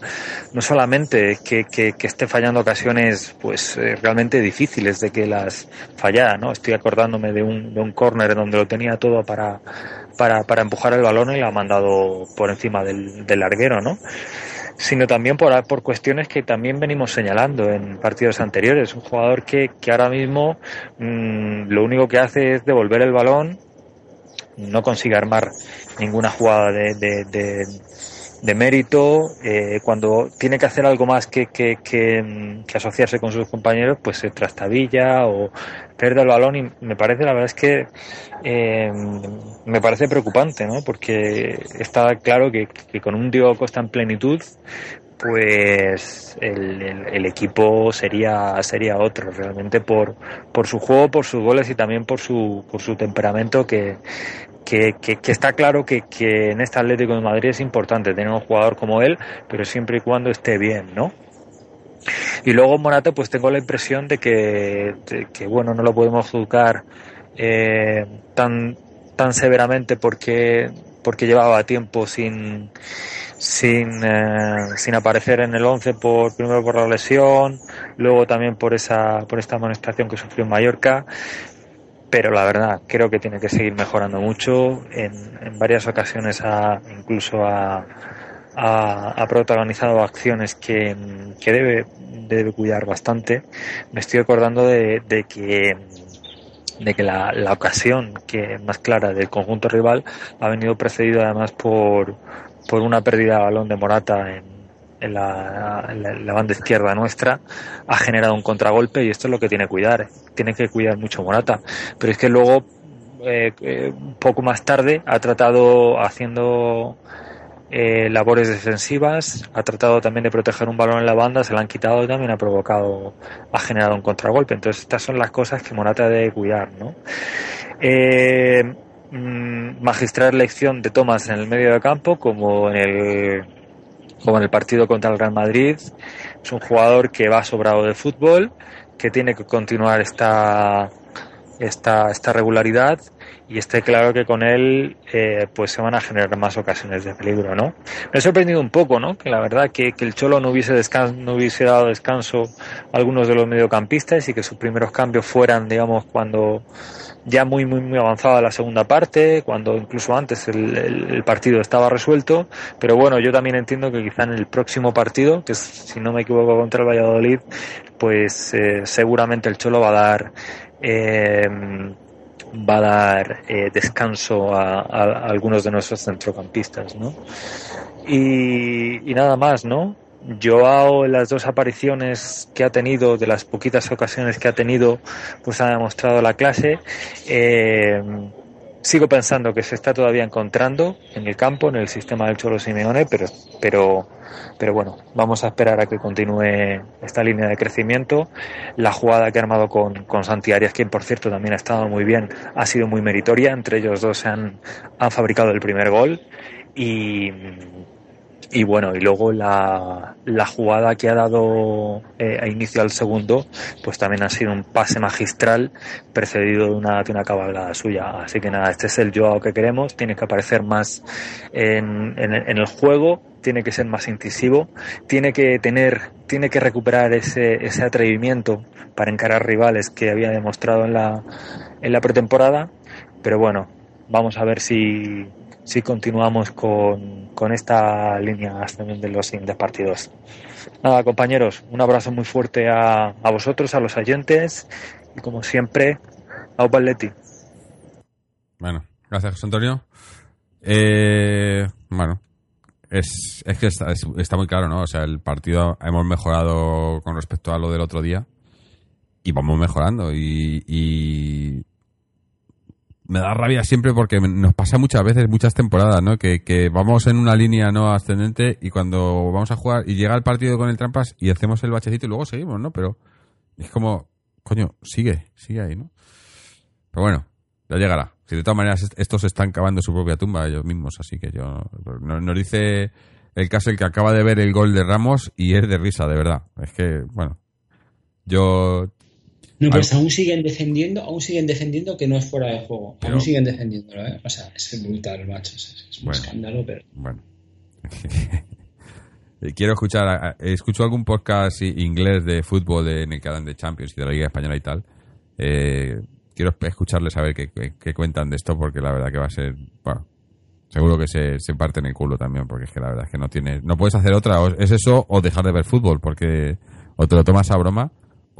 No solamente que, que, esté fallando ocasiones, pues, eh, realmente difíciles de que las fallara, ¿no? Estoy acordándome de un, de un córner donde lo tenía todo para, para, para empujar el balón y lo ha mandado por encima del, del larguero, ¿no? Sino también por, por cuestiones que también venimos señalando en partidos anteriores. Un jugador que, que ahora mismo mm, lo único que hace es devolver el balón, no consigue armar ninguna jugada de, de, mérito. Eh, cuando tiene que hacer algo más que, que, que, asociarse con sus compañeros, pues se trastabilla o pierde el balón y me parece, la verdad es que eh, me parece preocupante, ¿no? Porque está claro que, con un Diego Costa en plenitud, pues el, equipo sería sería otro realmente por por su juego por sus goles y también por su por su temperamento que que, que, está claro que, que en este Atlético de Madrid es importante tener un jugador como él pero siempre y cuando esté bien no y luego Morata, pues tengo la impresión de que, que bueno, no lo podemos juzgar eh, tan, tan severamente porque, porque llevaba tiempo sin, sin, eh, sin aparecer en el 11 por, primero por la lesión, luego también por esa, por esta amonestación que sufrió en Mallorca. Pero la verdad, creo que tiene que seguir mejorando mucho. En, varias ocasiones a, incluso ha, protagonizado acciones que, debe, debe cuidar bastante. Me estoy acordando de, que de que la, la, ocasión que más clara del conjunto rival ha venido precedida además por, por una pérdida de balón de Morata en, en, la, la, banda izquierda nuestra, ha generado un contragolpe y esto es lo que tiene que cuidar. Tiene que cuidar mucho Morata. Pero es que luego, eh, eh, un poco más tarde, ha tratado haciendo eh, labores defensivas, ha tratado también de proteger un balón en la banda, se la han quitado y también ha provocado, ha generado un contragolpe. Entonces estas son las cosas que Morata debe cuidar, ¿no? Eh, mm, magistral lección de Tomás en el medio de campo, como en el como en el partido contra el Real Madrid. Es un jugador que va sobrado de fútbol, que tiene que continuar esta, esta, esta regularidad y esté claro que con él eh, pues se van a generar más ocasiones de peligro, ¿no? Me ha sorprendido un poco, ¿no? Que la verdad que, que el Cholo no hubiese, no hubiese dado descanso a algunos de los mediocampistas y que sus primeros cambios fueran, digamos, cuando ya muy, muy, muy avanzada la segunda parte, cuando incluso antes el, el, partido estaba resuelto, pero bueno, yo también entiendo que quizá en el próximo partido, que es, si no me equivoco contra el Valladolid, pues eh, seguramente el Cholo va a dar eh, va a dar eh, descanso a, algunos de nuestros centrocampistas, ¿no? Y, nada más, ¿no? Joao en las dos apariciones que ha tenido, de las poquitas ocasiones que ha tenido, pues ha demostrado la clase. Eh, sigo pensando que se está todavía encontrando en el campo, en el sistema del Cholo Simeone, pero, pero, pero bueno, vamos a esperar a que continúe esta línea de crecimiento. La jugada que ha armado con, con Santi Arias, quien por cierto también ha estado muy bien, ha sido muy meritoria. Entre ellos dos han, han fabricado el primer gol y, y bueno, y luego la, la jugada que ha dado eh, a inicio al segundo, pues también ha sido un pase magistral precedido de una, de una cabalgada suya. Así que nada, este es el Joao que queremos, tiene que aparecer más en, en, el juego, tiene que ser más incisivo, tiene que tener, tiene que recuperar ese, ese atrevimiento para encarar rivales que había demostrado en la, en la pretemporada. Pero bueno, vamos a ver si, si continuamos con, con esta línea también de los siguientes partidos. Nada, compañeros, un abrazo muy fuerte a, a vosotros, a los oyentes y como siempre, a Opaletti. Bueno, gracias José Antonio. Eh, bueno, es, es que está, está, muy claro, ¿no? O sea, el partido hemos mejorado con respecto a lo del otro día y vamos mejorando y, y me da rabia siempre porque nos pasa muchas veces, muchas temporadas, ¿no? Que, que vamos en una línea no ascendente y cuando vamos a jugar y llega el partido con el trampas y hacemos el bachecito y luego seguimos, ¿no? Pero es como, coño, sigue, sigue ahí, ¿no? Pero bueno, ya llegará. Si de todas maneras estos están cavando su propia tumba ellos mismos, así que yo... Nos, dice el caso el que acaba de ver el gol de Ramos y es de risa, de verdad. Es que, bueno, yo no, pues aún siguen defendiendo, aún siguen defendiendo que no es fuera de juego. aún siguen defendiéndolo, ¿eh? O sea, es brutal, macho. Es, un escándalo, pero. Bueno. Quiero escuchar, escucho algún podcast inglés de fútbol de, en el que hablan de Champions y de la Liga Española y tal. Eh, quiero escucharles a ver qué, qué, cuentan de esto porque la verdad que va a ser, bueno, seguro que se, se parten el culo también porque es que la verdad es que no tienes, no puedes hacer otra, es eso o dejar de ver fútbol porque o te lo tomas a broma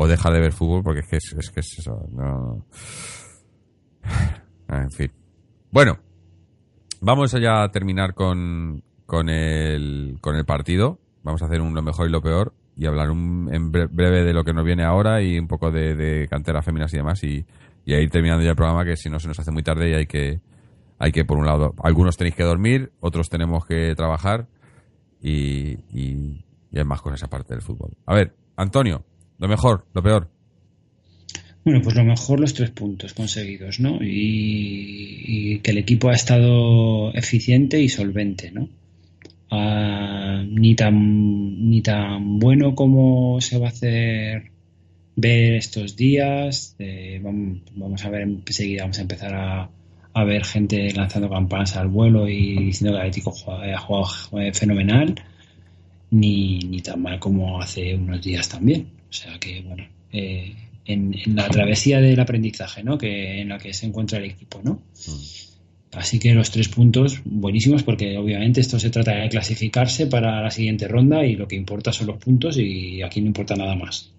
o deja de ver fútbol porque es que es, que es eso. No... En fin. Bueno, vamos allá a terminar con, con, el, con el partido. Vamos a hacer un lo mejor y lo peor y hablar un, en breve de lo que nos viene ahora y un poco de, de cantera féminas y demás y, y a ir terminando ya el programa que si no se nos hace muy tarde y hay que hay que por un lado algunos tenéis que dormir otros tenemos que trabajar y, y, y hay más cosas aparte del fútbol a ver Antonio lo mejor, lo peor. Bueno, pues lo mejor los tres puntos conseguidos, ¿no? Y, que el equipo ha estado eficiente y solvente, ¿no? Ah, ni tan ni tan bueno como se va a hacer ver estos días. vamos, a ver enseguida, vamos a empezar a, a, ver gente lanzando campanas al vuelo y diciendo que Atlético ha jugado, fenomenal, ni, ni tan mal como hace unos días también. O sea que, bueno, eh, en, la travesía del aprendizaje, ¿no? Que en la que se encuentra el equipo, ¿no? Mm. Así que los tres puntos buenísimos porque obviamente esto se trata de clasificarse para la siguiente ronda y lo que importa son los puntos y aquí no importa nada más.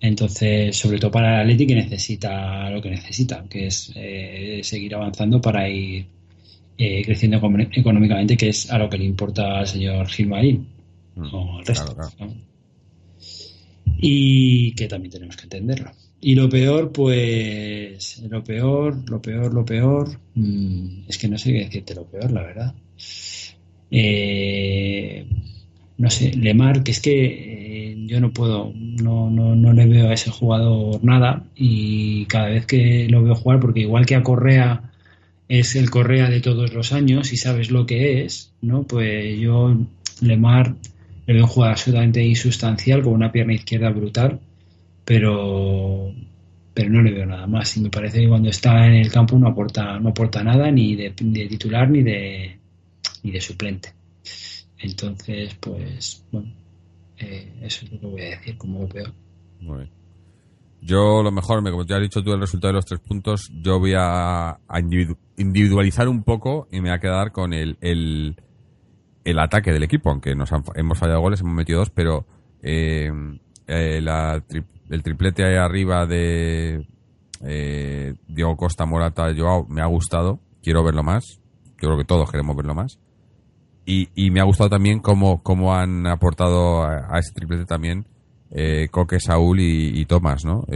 Entonces, sobre todo para el Atleti que necesita lo que necesita, que es eh, seguir avanzando para ir eh, creciendo económicamente, que es a lo que le importa al señor Gilmarín mm, o al resto y que también tenemos que entenderlo. Y lo peor, pues, lo peor, lo peor, lo peor, mm, es que no sé qué decirte lo peor, la verdad. Eh, no sé, Lemar, que es que eh, yo no puedo, no, no, no le veo a ese jugador nada y cada vez que lo veo jugar, porque igual que a Correa es el Correa de todos los años y sabes lo que es, ¿no? Pues yo, Lemar, le veo un jugador absolutamente insustancial, con una pierna izquierda brutal, pero, pero no le veo nada más. Y me parece que cuando está en el campo no aporta, no aporta nada ni de, titular ni de, ni de suplente. Entonces, pues, bueno, eh, eso es lo que voy a decir como lo peor. Yo lo mejor, como ya has dicho tú el resultado de los tres puntos, yo voy a, individualizar un poco y me voy a quedar con el, el ataque del equipo, aunque nos hemos fallado goles, hemos metido dos, pero eh, eh, el triplete ahí arriba de eh, Diego Costa, Morata, Joao, me ha gustado, quiero verlo más, yo creo que todos queremos verlo más. Y, me ha gustado también cómo, cómo han aportado a, ese triplete también Coque, Saúl y, Tomás, ¿no?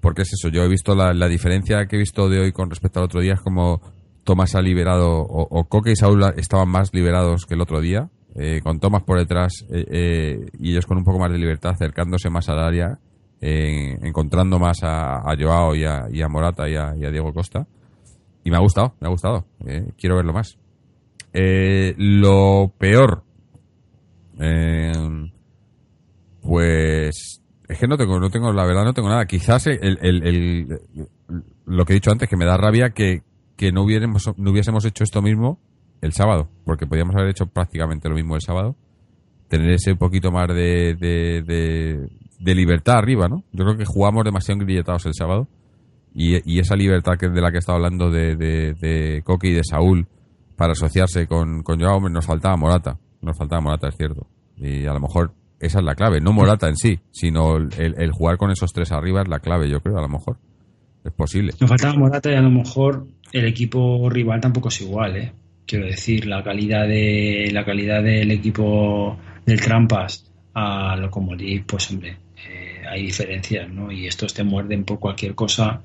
porque es eso, yo he visto la, la diferencia que he visto de hoy con respecto al otro día, es como Tomás ha liberado, o, Coque y Saúl estaban más liberados que el otro día, eh, con Tomás por detrás eh, eh, y ellos con un poco más de libertad, acercándose más al área, encontrando más a, Joao y a, Morata y a, Diego Costa. Y me ha gustado, me ha gustado. quiero verlo más. lo peor, pues es que no tengo, no tengo, la verdad no tengo nada. Quizás lo que he dicho antes, que me da rabia que, que no hubiéramos, no hubiésemos hecho esto mismo el sábado, porque podíamos haber hecho prácticamente lo mismo el sábado, tener ese poquito más de, de, libertad arriba, ¿no? Yo creo que jugamos demasiado grilletados el sábado y, esa libertad que de la que estaba hablando de, de, Coqui y de Saúl para asociarse con, con Joao, nos faltaba Morata, nos faltaba Morata, es cierto. Y a lo mejor esa es la clave, no Morata en sí, sino el, el jugar con esos tres arriba es la clave, yo creo, a lo mejor. Es posible. Nos faltaba Morata y a lo mejor el equipo rival tampoco es igual, ¿eh? Quiero decir, la calidad de la calidad del equipo del Trampas a lo Locomotiv, pues hombre, eh, hay diferencias, ¿no? Y estos te muerden por cualquier cosa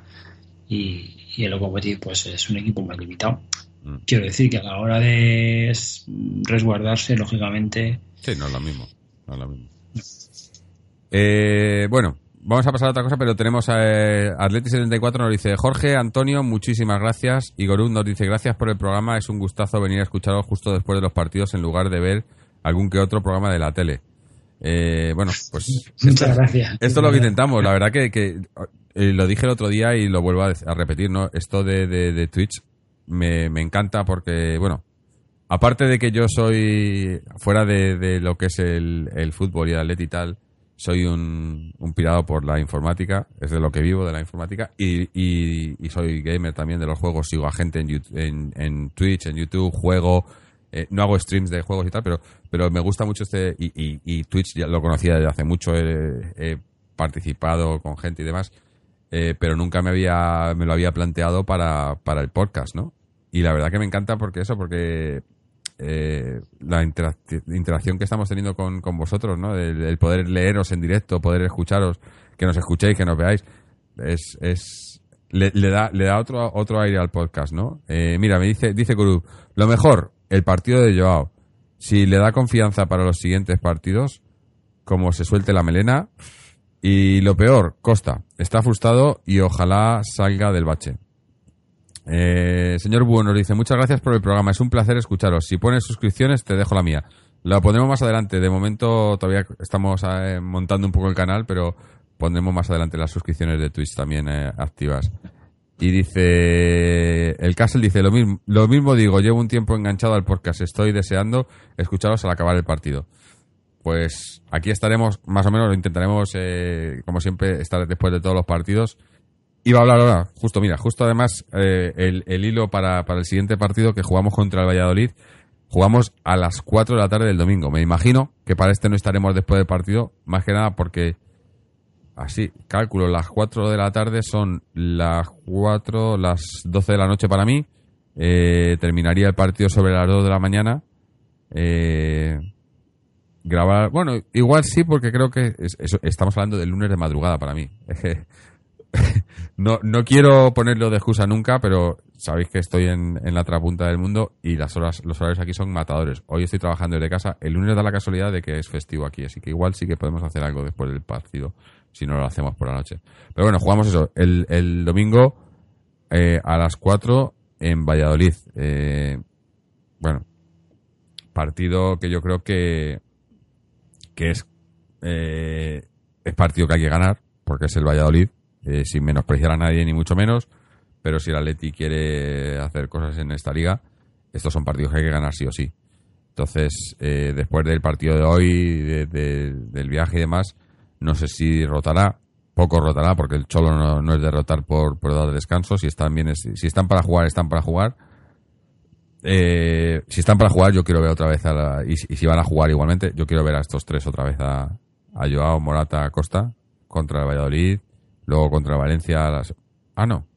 y, y el Lokomotiv pues es un equipo más limitado. Mm. Quiero decir que a la hora de resguardarse, lógicamente, Sí, no es lo mismo. No es lo mismo. Eh, bueno, vamos a pasar a otra cosa, pero tenemos a eh, Atleti74 nos dice Jorge, Antonio, muchísimas gracias. Igorud nos dice gracias por el programa, es un gustazo venir a escucharos justo después de los partidos en lugar de ver algún que otro programa de la tele. Eh, bueno, pues muchas gracias. esto es lo que intentamos. La verdad que, que, eh, lo dije el otro día y lo vuelvo a, repetir, ¿no? Esto de, de- de Twitch me, me encanta porque, bueno, aparte de que yo soy, fuera de, de lo que es el, el fútbol y el atleti y tal, soy un, un pirado por la informática, es de lo que vivo, de la informática, y, y, y soy gamer también de los juegos, sigo a gente en, en Twitch, en YouTube, juego, eh, no hago streams de juegos y tal, pero, pero me gusta mucho este, y, y, y Twitch ya lo conocía desde hace mucho, he, he participado con gente y demás, eh, pero nunca me había, me lo había planteado para, para el podcast, ¿no? Y la verdad que me encanta porque eso, porque eh, la interac- interacción que estamos teniendo con, con vosotros, ¿no? El, poder leeros en directo, poder escucharos, que nos escuchéis, que nos veáis, es, es le, le da, le da otro, otro aire al podcast, ¿no? Eh, mira, me dice, dice Guru, lo mejor, el partido de Joao. Si le da confianza para los siguientes partidos, como se suelte la melena. Y lo peor, Costa, está frustrado y ojalá salga del bache. Eh, señor nos dice, muchas gracias por el programa, es un placer escucharos. Si pones suscripciones, te dejo la mía. La pondremos más adelante. De momento todavía estamos eh, montando un poco el canal, pero pondremos más adelante las suscripciones de Twitch también eh, activas. Y dice, el Castle dice, lo mismo, lo mismo digo, llevo un tiempo enganchado al podcast, estoy deseando escucharos al acabar el partido. Pues aquí estaremos, más o menos, lo intentaremos, eh, como siempre, estar después de todos los partidos. Iba a hablar ahora, justo, mira, justo además eh, el, el hilo para, para el siguiente partido que jugamos contra el Valladolid, jugamos a las 4 de la tarde del domingo. Me imagino que para este no estaremos después del partido, más que nada porque, así, cálculo, las 4 de la tarde son las 4, las 12 de la noche para mí. Eh, terminaría el partido sobre las 2 de la mañana. Eh, grabar, bueno, igual sí, porque creo que es- eso- estamos hablando del lunes de madrugada para mí. No, no quiero ponerlo de excusa nunca, pero sabéis que estoy en, en la otra punta del mundo y las horas, los horarios aquí son matadores. Hoy estoy trabajando desde casa. El lunes da la casualidad de que es festivo aquí, así que igual sí que podemos hacer algo después del partido, si no lo hacemos por la noche. Pero bueno, jugamos eso. El, el domingo eh, a las 4 en Valladolid. Eh, bueno, partido que yo creo que, que es, eh, es partido que hay que ganar, porque es el Valladolid, eh, sin menospreciar a nadie ni mucho menos, pero si el Atleti quiere hacer cosas en esta liga, estos son partidos que hay que ganar sí o sí. Entonces, eh, después del partido de hoy, de- de- del viaje y demás, no sé si rotará, poco rotará, porque el Cholo no, es de rotar por, por dar descanso, si están bien, si están para jugar, están para jugar. Eh, si están para jugar, yo quiero ver otra vez a la, y, si- y si van a jugar igualmente, yo quiero ver a estos tres otra vez a, a Joao, Morata, Costa contra el Valladolid, luego contra Valencia. las- ah, no,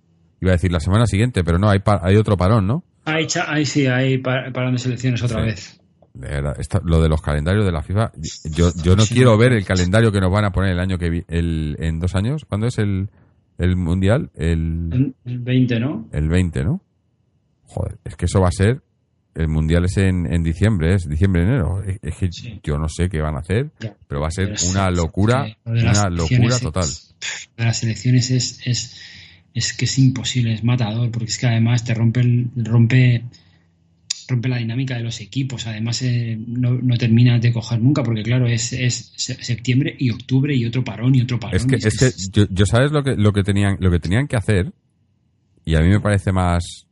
iba a decir la semana siguiente, pero no, hay, pa- hay otro parón, ¿no? Ahí, cha- ahí sí, ahí pa- parando de selecciones otra Sí. vez. De verdad, esta- lo de los calendarios de la FIFA, yo, yo no Sí, quiero ver el calendario que nos van a poner el año que vi- el, en dos años. ¿Cuándo es el, el mundial? El, El el 20, ¿no? el 20, ¿no? Joder, es que eso va a ser. El mundial es en, en diciembre, es diciembre, enero. Es, es que Sí. yo no sé qué van a hacer, Ya. pero va a ser una locura, sí, una locura total. De las selecciones es, es, es que es imposible, es matador, porque es que además te rompe, el- rompe, rompe la dinámica de los equipos. Además, eh, no, no terminas de coger nunca, porque claro, es, es se- septiembre y octubre y otro parón y otro parón. Es que, es que yo, yo sabes lo que, lo que tenían, lo que tenían que hacer, y a mí me parece más,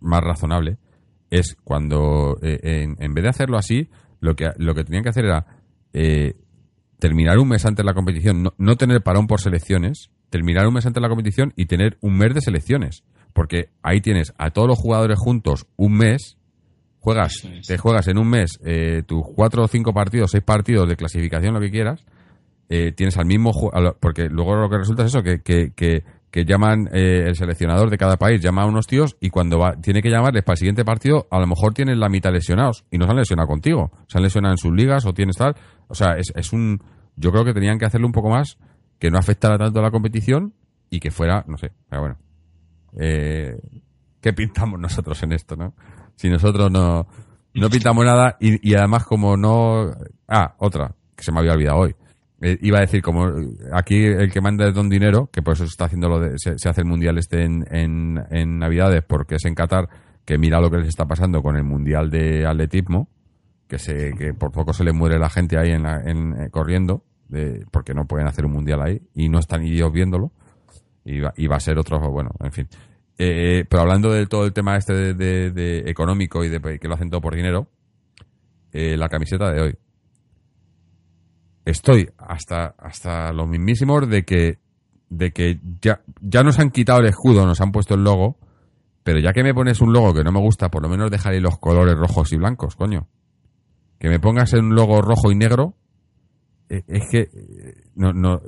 más razonable, es cuando, eh, en, en vez de hacerlo así, lo que, lo que tenían que hacer era eh, terminar un mes antes la competición, no, no tener parón por selecciones, terminar un mes antes la competición y tener un mes de selecciones. Porque ahí tienes a todos los jugadores juntos un mes, juegas, es. te juegas en un mes eh, tus cuatro o cinco partidos, seis partidos de clasificación, lo que quieras, eh, tienes al mismo porque luego lo que resulta es eso que, que, que, que llaman eh, el seleccionador de cada país llama a unos tíos y cuando va, tiene que llamarles para el siguiente partido a lo mejor tienen la mitad lesionados y no se han lesionado contigo se han lesionado en sus ligas o tienes tal o sea es, es un yo creo que tenían que hacerlo un poco más que no afectara tanto a la competición y que fuera no sé pero bueno eh, ¿qué pintamos nosotros en esto, no? Si nosotros no, no pintamos nada y, y además como no... Ah, otra, que se me había olvidado hoy. Eh, iba a decir, como aquí el que manda es Don Dinero, que por eso se está haciendo lo de, se, se hace el mundial este en, en, en Navidades, porque es en Qatar, que mira lo que les está pasando con el mundial de atletismo, que se, que por poco se le muere la gente ahí en, la- en, eh, corriendo, de, porque no pueden hacer un mundial ahí, y no están ellos viéndolo, y va, y va a ser otro, bueno, en fin. Eh, pero hablando de todo el tema este de, de- de económico y de que lo hacen todo por dinero, eh, la camiseta de hoy. Estoy hasta, hasta los mismísimos de que, de que ya, ya nos han quitado el escudo, nos han puesto el logo, pero ya que me pones un logo que no me gusta, por lo menos dejaré los colores rojos y blancos, coño. Que me pongas un logo rojo y negro, eh, es que eh, no, no,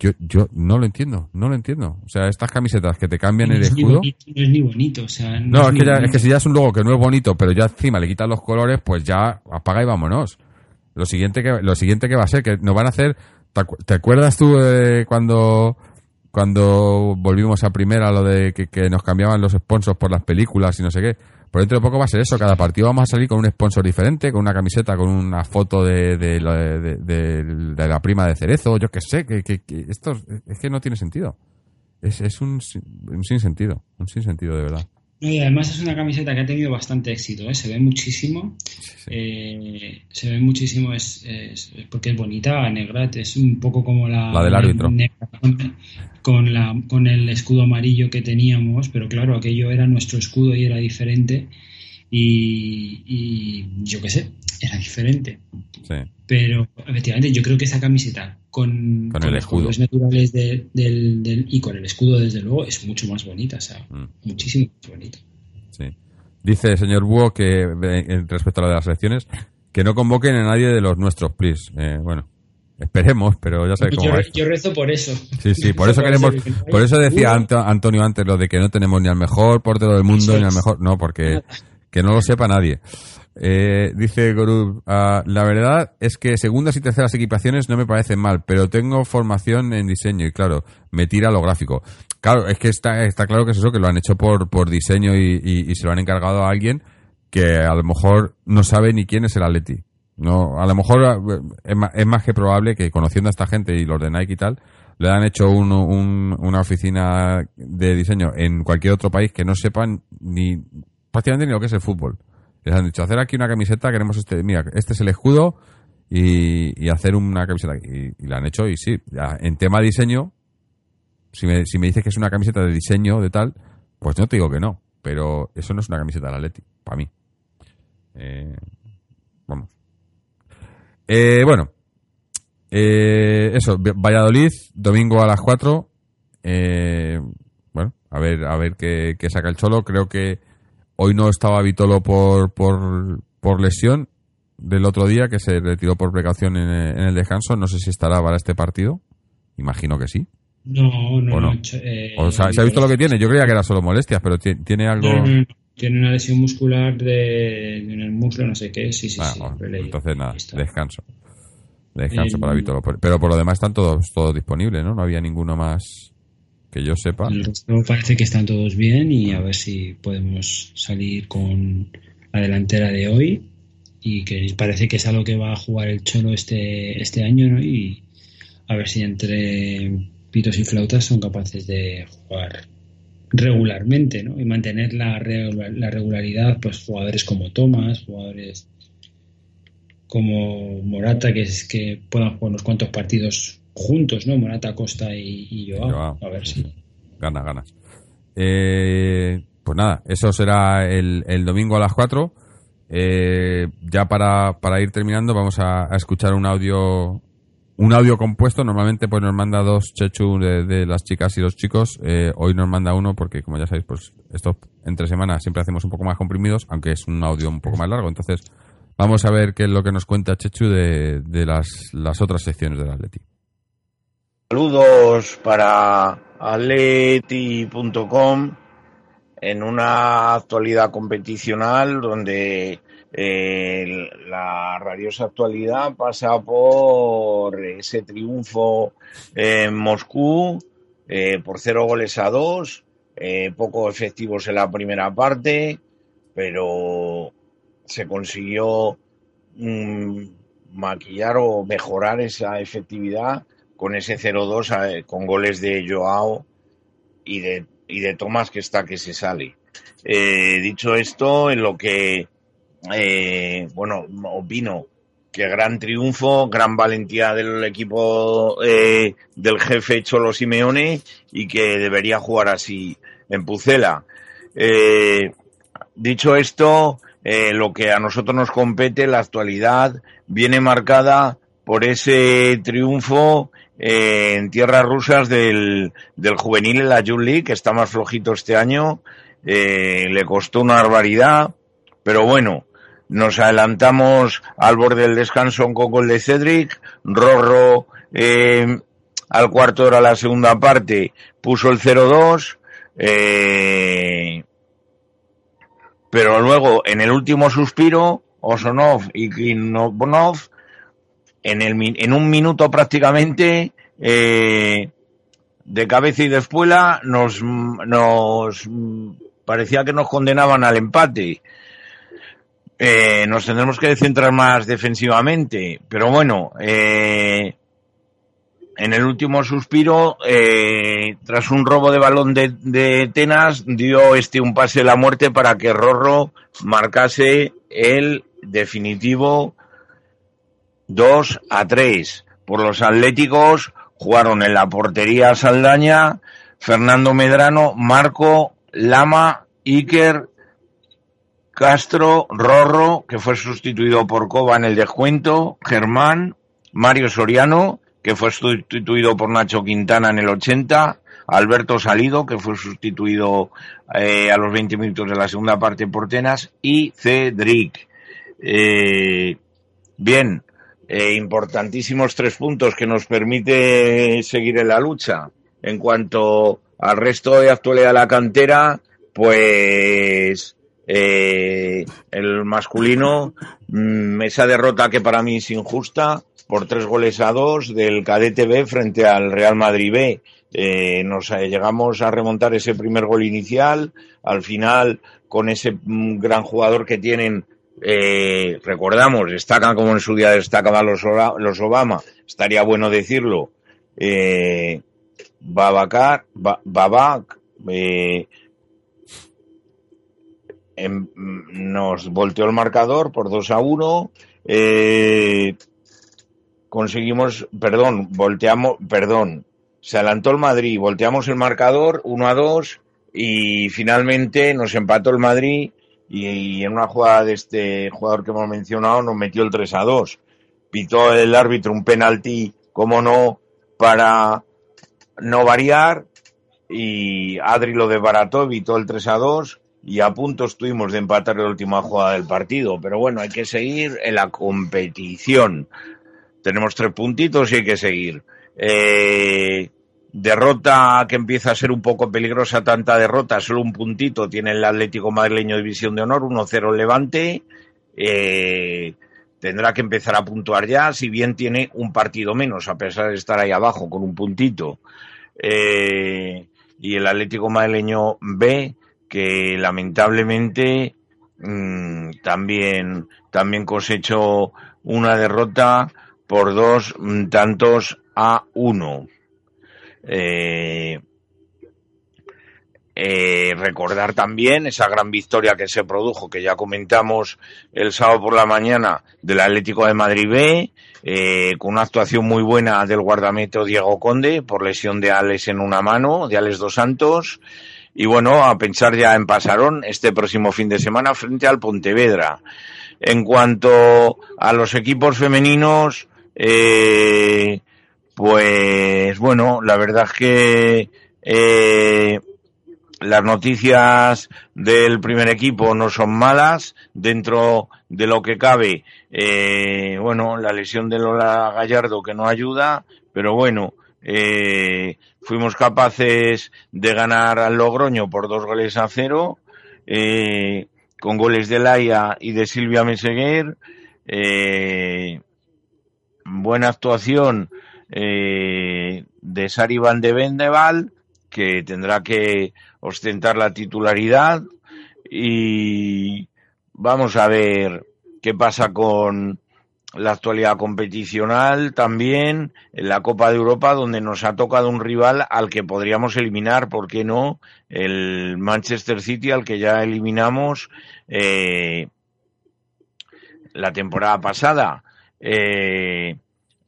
yo, yo no lo entiendo, no lo entiendo. O sea, estas camisetas que te cambian el es ni escudo. bonito, no es ni bonito, o sea, No, es ni que, ya- es que si ya es un logo que no es bonito, pero ya encima le quitan los colores, pues ya apaga y vámonos. Lo siguiente que, lo siguiente que va a ser, que nos van a hacer. ¿Te, acu- te acuerdas tú de cuando, cuando volvimos a primera lo de que, nos cambiaban los sponsors por las películas y no sé qué? Por dentro de poco va a ser eso. Cada partido vamos a salir con un sponsor diferente, con una camiseta, con una foto de, de, de- de- la prima de cerezo, yo qué sé. Que, que- que esto es que no tiene sentido. Es, es un, un sinsentido, un sinsentido de verdad. No, y además es una camiseta que ha tenido bastante éxito, ¿eh? se ve muchísimo. sí. eh, se ve muchísimo, es, es- es porque es bonita, negra, es un poco como la, La del árbitro. negra con, con la, con el escudo amarillo que teníamos, pero claro, aquello era nuestro escudo y era diferente. Y, y yo qué sé, era diferente. Sí. Pero efectivamente, yo creo que esa camiseta con, Con el los escudo. colores naturales de- del, del- y con el escudo, desde luego, es mucho más bonita, o sea, Mm. muchísimo más bonita. Sí. Dice el señor Búho que, eh, respecto a lo de las elecciones, que no convoquen a nadie de los nuestros, please. Eh, bueno, esperemos, pero ya sabes Yo, cómo esto. yo rezo por eso. Sí, sí, por eso queremos, por eso decía Anto- Antonio antes lo de que no tenemos ni al mejor portero del mundo ni al mejor, no, porque que no lo sepa nadie. Eh, dice Gorub, "Ah, la verdad es que segundas y terceras equipaciones no me parecen mal, pero tengo formación en diseño y claro, me tira lo gráfico. Claro, es que está, está claro que es eso, que lo han hecho por, por diseño y, y- se lo han encargado a alguien que a lo mejor no sabe ni quién es el Atleti. No, a lo mejor eh, es más, que probable que conociendo a esta gente y los de Nike y tal, le han hecho un- un- una oficina de diseño en cualquier otro país que no sepan ni prácticamente ni lo que es el fútbol. Les han dicho, hacer aquí una camiseta, queremos este, mira, este es el escudo y, hacer una camiseta. Y, la han hecho y sí, en tema diseño, si me, si me dices que es una camiseta de diseño de tal, pues no te digo que no, pero eso no es una camiseta del Atleti, para mí. Eh, vamos. Eh, bueno, eh, eso, Va- Valladolid, domingo a las 4. Eh, bueno, a ver, a ver qué saca el Cholo. Creo que hoy no estaba Vitolo por, por, por lesión del otro día, que se retiró por precaución en, en el descanso. No sé si estará para este partido. Imagino que sí. No, no, ¿O no? no, ch- eh, O sea, ¿se ha visto lo que tiene? Yo creía que era solo molestias, pero ti- tiene algo... No, no, no, Tiene una lesión muscular de, en el muslo, no sé qué. Sí, sí, Ah, sí. entonces nada, descanso. Descanso Eh, para Vitolo. Pero por lo demás están todos, todos disponibles, ¿no? No había ninguno más que yo sepa. El resto parece que están todos bien y a ver si podemos salir con la delantera de hoy y que parece que es algo que va a jugar el Cholo este, este año y a ver si entre pitos y flautas son capaces de jugar regularmente ¿no? y mantener la, la regularidad pues jugadores como Thomas jugadores como Morata que es que puedan jugar unos cuantos partidos juntos ¿no? Morata Costa y, y Joao. Joao, a ver si sí. Ganas, ganas. Eh, pues nada, eso será el, el domingo a las 4. Eh, ya para, para ir terminando, vamos a, a escuchar un audio un audio compuesto. Normalmente pues nos manda dos Chechu de, de las chicas y los chicos. Eh, hoy nos manda uno porque, como ya sabéis, pues estos entre semanas siempre hacemos un poco más comprimidos, aunque es un audio un poco más largo. Entonces, vamos a ver qué es lo que nos cuenta Chechu de, de las, las otras secciones del Atleti. Saludos para atleti.com en una actualidad competicional donde eh, la rabiosa actualidad pasa por ese triunfo en Moscú eh, por cero goles a dos eh, poco efectivos en la primera parte, pero se consiguió mm, maquillar o mejorar esa efectividad con ese 0-2 eh, con goles de Joao y de, y de Tomás que está que se sale. Eh, dicho esto, en lo que, eh, bueno, opino que gran triunfo, gran valentía del equipo eh, del jefe Cholo Simeone y que debería jugar así en Pucela. Dicho esto, lo que a nosotros nos compete, la actualidad, viene marcada por ese triunfo en tierras rusas del, del juvenil en la League, que está más flojito este año. Eh, le costó una barbaridad, pero bueno, nos adelantamos al borde del descanso con gol de Cedric, Rorro eh, al cuarto hora la segunda parte puso el 0-2, eh, pero luego en el último suspiro, Osonov y Klinovnov, en, el, en un minuto prácticamente, eh, de cabeza y de espuela, nos, nos parecía que nos condenaban al empate. Eh, nos tendremos que centrar más defensivamente, pero bueno, eh, en el último suspiro, tras un robo de balón de, de Tenas, dio este un pase de la muerte para que Rorro marcase el definitivo 2 a 3. Por los Atléticos jugaron en la portería Saldaña, Fernando Medrano, Marco, Lama, Iker, Castro, Rorro, que fue sustituido por Cova en el descuento, Germán, Mario Soriano, que fue sustituido por Nacho Quintana en el 80, Alberto Salido, que fue sustituido eh, a los 20 minutos de la segunda parte por Tenas, y Cedric. Eh, bien, eh, importantísimos tres puntos que nos permite seguir en la lucha. En cuanto al resto de actualidad de la cantera, pues eh, el masculino, mm, esa derrota que para mí es injusta, por tres goles a dos del cadete B frente al Real Madrid B. Eh, nos eh, llegamos a remontar ese primer gol inicial, al final con ese mm, gran jugador que tienen, eh, recordamos, destacan como en su día destacaban los, los Obama, estaría bueno decirlo, eh, Babacar, Ba- eh, em- nos volteó el marcador por 2 a 1. Eh, conseguimos, perdón, volteamos, perdón, se adelantó el Madrid, volteamos el marcador 1 a 2 y finalmente nos empató el Madrid y, en una jugada de este jugador que hemos mencionado nos metió el 3 a 2. Pitó el árbitro un penalti, como no, para no variar y Adri lo desbarató, evitó el 3 a 2 y a punto estuvimos de empatar la última jugada del partido. Pero bueno, hay que seguir en la competición. Tenemos tres puntitos y hay que seguir. Eh, derrota que empieza a ser un poco peligrosa, tanta derrota, solo un puntito tiene el Atlético Madrileño División de Honor, 1-0 Levante. Eh, tendrá que empezar a puntuar ya, si bien tiene un partido menos, a pesar de estar ahí abajo con un puntito. Eh, y el Atlético Madrileño B, que lamentablemente mm, también, también cosechó una derrota por dos mm, tantos a uno. Eh, eh, recordar también esa gran victoria que se produjo, que ya comentamos el sábado por la mañana, del Atlético de Madrid B, eh, con una actuación muy buena del guardameta Diego Conde, por lesión de Alex en una mano, de Alex Dos Santos, y bueno, a pensar ya en Pasarón este próximo fin de semana frente al Pontevedra. En cuanto a los equipos femeninos, eh, pues bueno, la verdad es que eh, las noticias del primer equipo no son malas dentro de lo que cabe. Eh, bueno, la lesión de Lola Gallardo que no ayuda, pero bueno, eh, fuimos capaces de ganar al Logroño por dos goles a cero, eh, con goles de Laia y de Silvia Meseguer. Eh, buena actuación eh, de Sari Van de Vendeval, que tendrá que ostentar la titularidad y vamos a ver qué pasa con la actualidad competicional también en la Copa de Europa donde nos ha tocado un rival al que podríamos eliminar, ¿por qué no? El Manchester City al que ya eliminamos eh, la temporada pasada. Eh,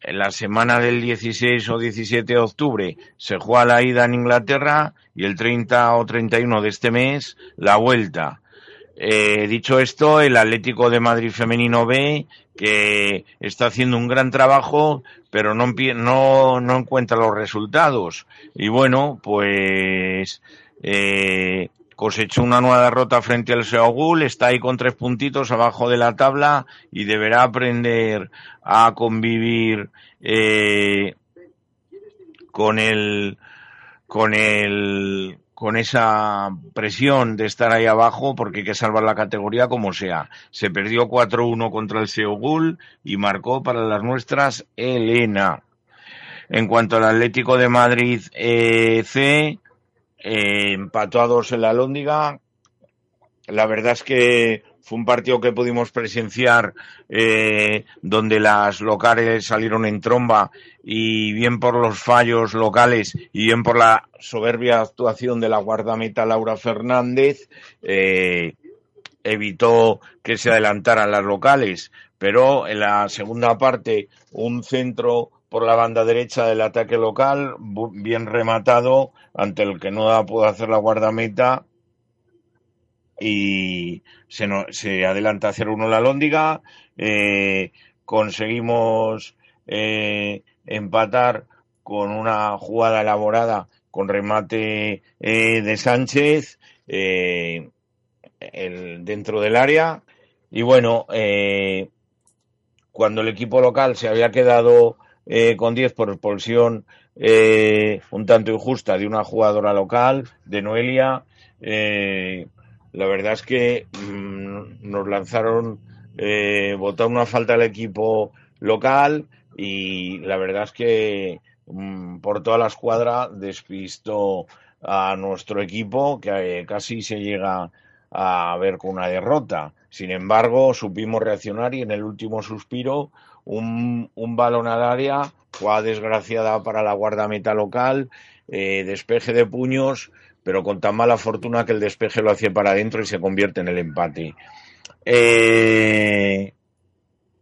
en la semana del 16 o 17 de octubre se juega la ida en Inglaterra y el 30 o 31 de este mes la vuelta. Eh, dicho esto, el Atlético de Madrid Femenino B, que está haciendo un gran trabajo, pero no, no, no encuentra los resultados. Y bueno, pues eh, cosechó una nueva derrota frente al Seogul, está ahí con tres puntitos abajo de la tabla y deberá aprender a convivir eh, con el con el con esa presión de estar ahí abajo porque hay que salvar la categoría como sea. Se perdió 4-1 contra el Seogul y marcó para las nuestras Elena. En cuanto al Atlético de Madrid eh, C, eh, empató a dos en la Lóndiga. La verdad es que fue un partido que pudimos presenciar eh, donde las locales salieron en tromba y bien por los fallos locales y bien por la soberbia actuación de la guardameta Laura Fernández eh, evitó que se adelantaran las locales. Pero en la segunda parte un centro por la banda derecha del ataque local, bien rematado, ante el que no pudo hacer la guardameta y se, se adelanta a 0-1 la Lóndiga. Eh, conseguimos eh, empatar con una jugada elaborada con remate eh, de Sánchez dentro del área. Y bueno, cuando el equipo local se había quedado eh, con 10 por expulsión eh, un tanto injusta de una jugadora local, de Noelia. Eh, la verdad es que mm, nos lanzaron, botaron una falta al equipo local y la verdad es que mm, por toda la escuadra despistó a nuestro equipo que casi se llega a ver con una derrota. Sin embargo, supimos reaccionar y en el último suspiro un, balón al área, jugada desgraciada para la guardameta local, eh, despeje de puños, pero con tan mala fortuna que el despeje lo hacía para adentro y se convierte en el empate. Eh,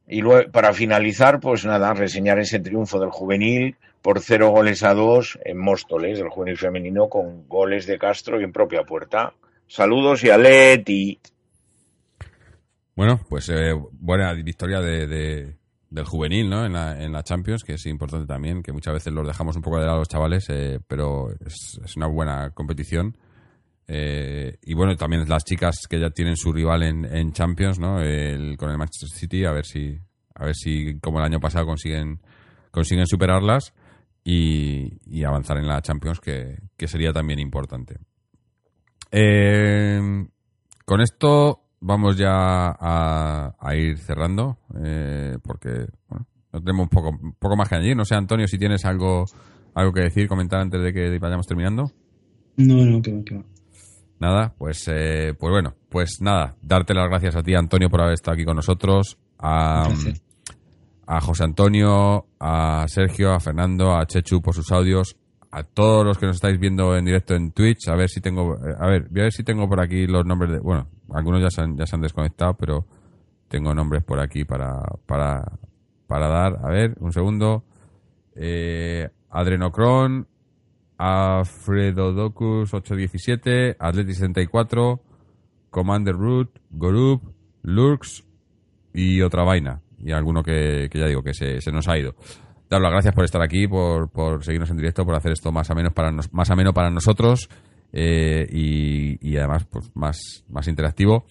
y luego, para finalizar, pues nada, reseñar ese triunfo del juvenil por cero goles a dos en Móstoles, del juvenil femenino, con goles de Castro y en propia puerta. Saludos y aleti. Bueno, pues eh, buena victoria de, del juvenil, ¿no? En la, en la Champions, que es importante también, que muchas veces los dejamos un poco de lado los chavales, eh, pero es, una buena competición. Eh, y bueno, también las chicas que ya tienen su rival en, Champions, ¿no? Con el Manchester City, a ver si, a ver si como el año pasado consiguen, consiguen superarlas y, avanzar en la Champions, que, que sería también importante. Eh, con esto vamos ya a, ir cerrando, eh, porque bueno, no tenemos un poco, poco más que añadir. No sé, Antonio, si tienes algo, algo que decir, comentar antes de que vayamos terminando. No, no, que va, que va. Nada, pues, eh, pues bueno, pues nada, darte las gracias a ti, Antonio, por haber estado aquí con nosotros. A, a José Antonio, a Sergio, a Fernando, a Chechu por sus audios, a todos los que nos estáis viendo en directo en Twitch, a ver si tengo, eh, a ver, voy a ver si tengo por aquí los nombres de, bueno, algunos ya se han, ya se han desconectado, pero tengo nombres por aquí para, para, para dar, a ver, un segundo, eh, Adrenocron, Afredodocus 817, Atleti 64, Commander Root, Gorup, Lurks y otra vaina. Y alguno que, que ya digo que se, se nos ha ido. Dar las gracias por estar aquí, por, por seguirnos en directo, por hacer esto más ameno para, más ameno para nosotros eh, y, además pues, más, más interactivo.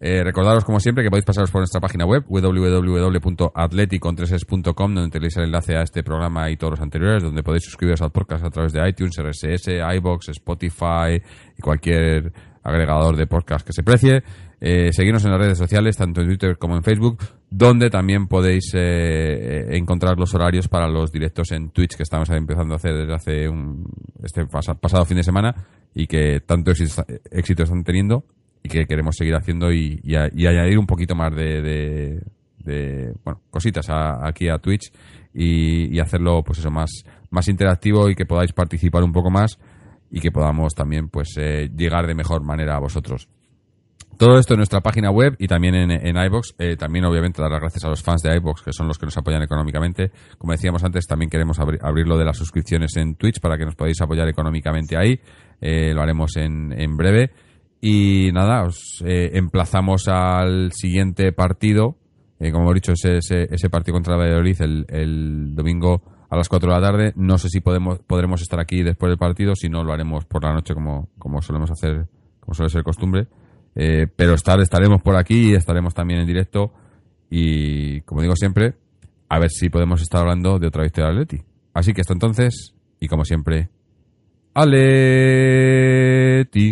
Eh, recordaros, como siempre, que podéis pasaros por nuestra página web www.atleticontreses.com donde tenéis el enlace a este programa y todos los anteriores, donde podéis suscribiros al podcast a través de iTunes, RSS, iBox, Spotify y cualquier agregador de podcast que se precie. Eh, seguirnos en las redes sociales, tanto en Twitter como en Facebook, donde también podéis eh, encontrar los horarios para los directos en Twitch que estamos empezando a hacer desde hace un, este pasado fin de semana y que tanto éxito, están teniendo y que queremos seguir haciendo y, añadir un poquito más de, bueno, cositas aquí a Twitch y, hacerlo pues eso más, más interactivo y que podáis participar un poco más y que podamos también pues eh, llegar de mejor manera a vosotros. Todo esto en nuestra página web y también en, en iBox. Eh, también, obviamente, dar las gracias a los fans de iBox, que son los que nos apoyan económicamente. Como decíamos antes, también queremos abrir lo de las suscripciones en Twitch para que nos podáis apoyar económicamente ahí. Eh, lo haremos en, en, breve. Y nada, os eh, emplazamos al siguiente partido. como hemos dicho, ese, ese, partido contra Valladolid el, el domingo a las 4 de la tarde. No sé si podemos, podremos estar aquí después del partido, si no lo haremos por la noche como, como solemos hacer, como suele ser costumbre. Eh, pero estar, estaremos por aquí, estaremos también en directo y, como digo siempre, a ver si podemos estar hablando de otra victoria del Atleti. Así que hasta entonces, y como siempre, Aleti.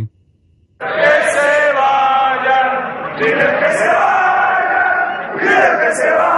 que se vayan, que se vayan, que se vayan.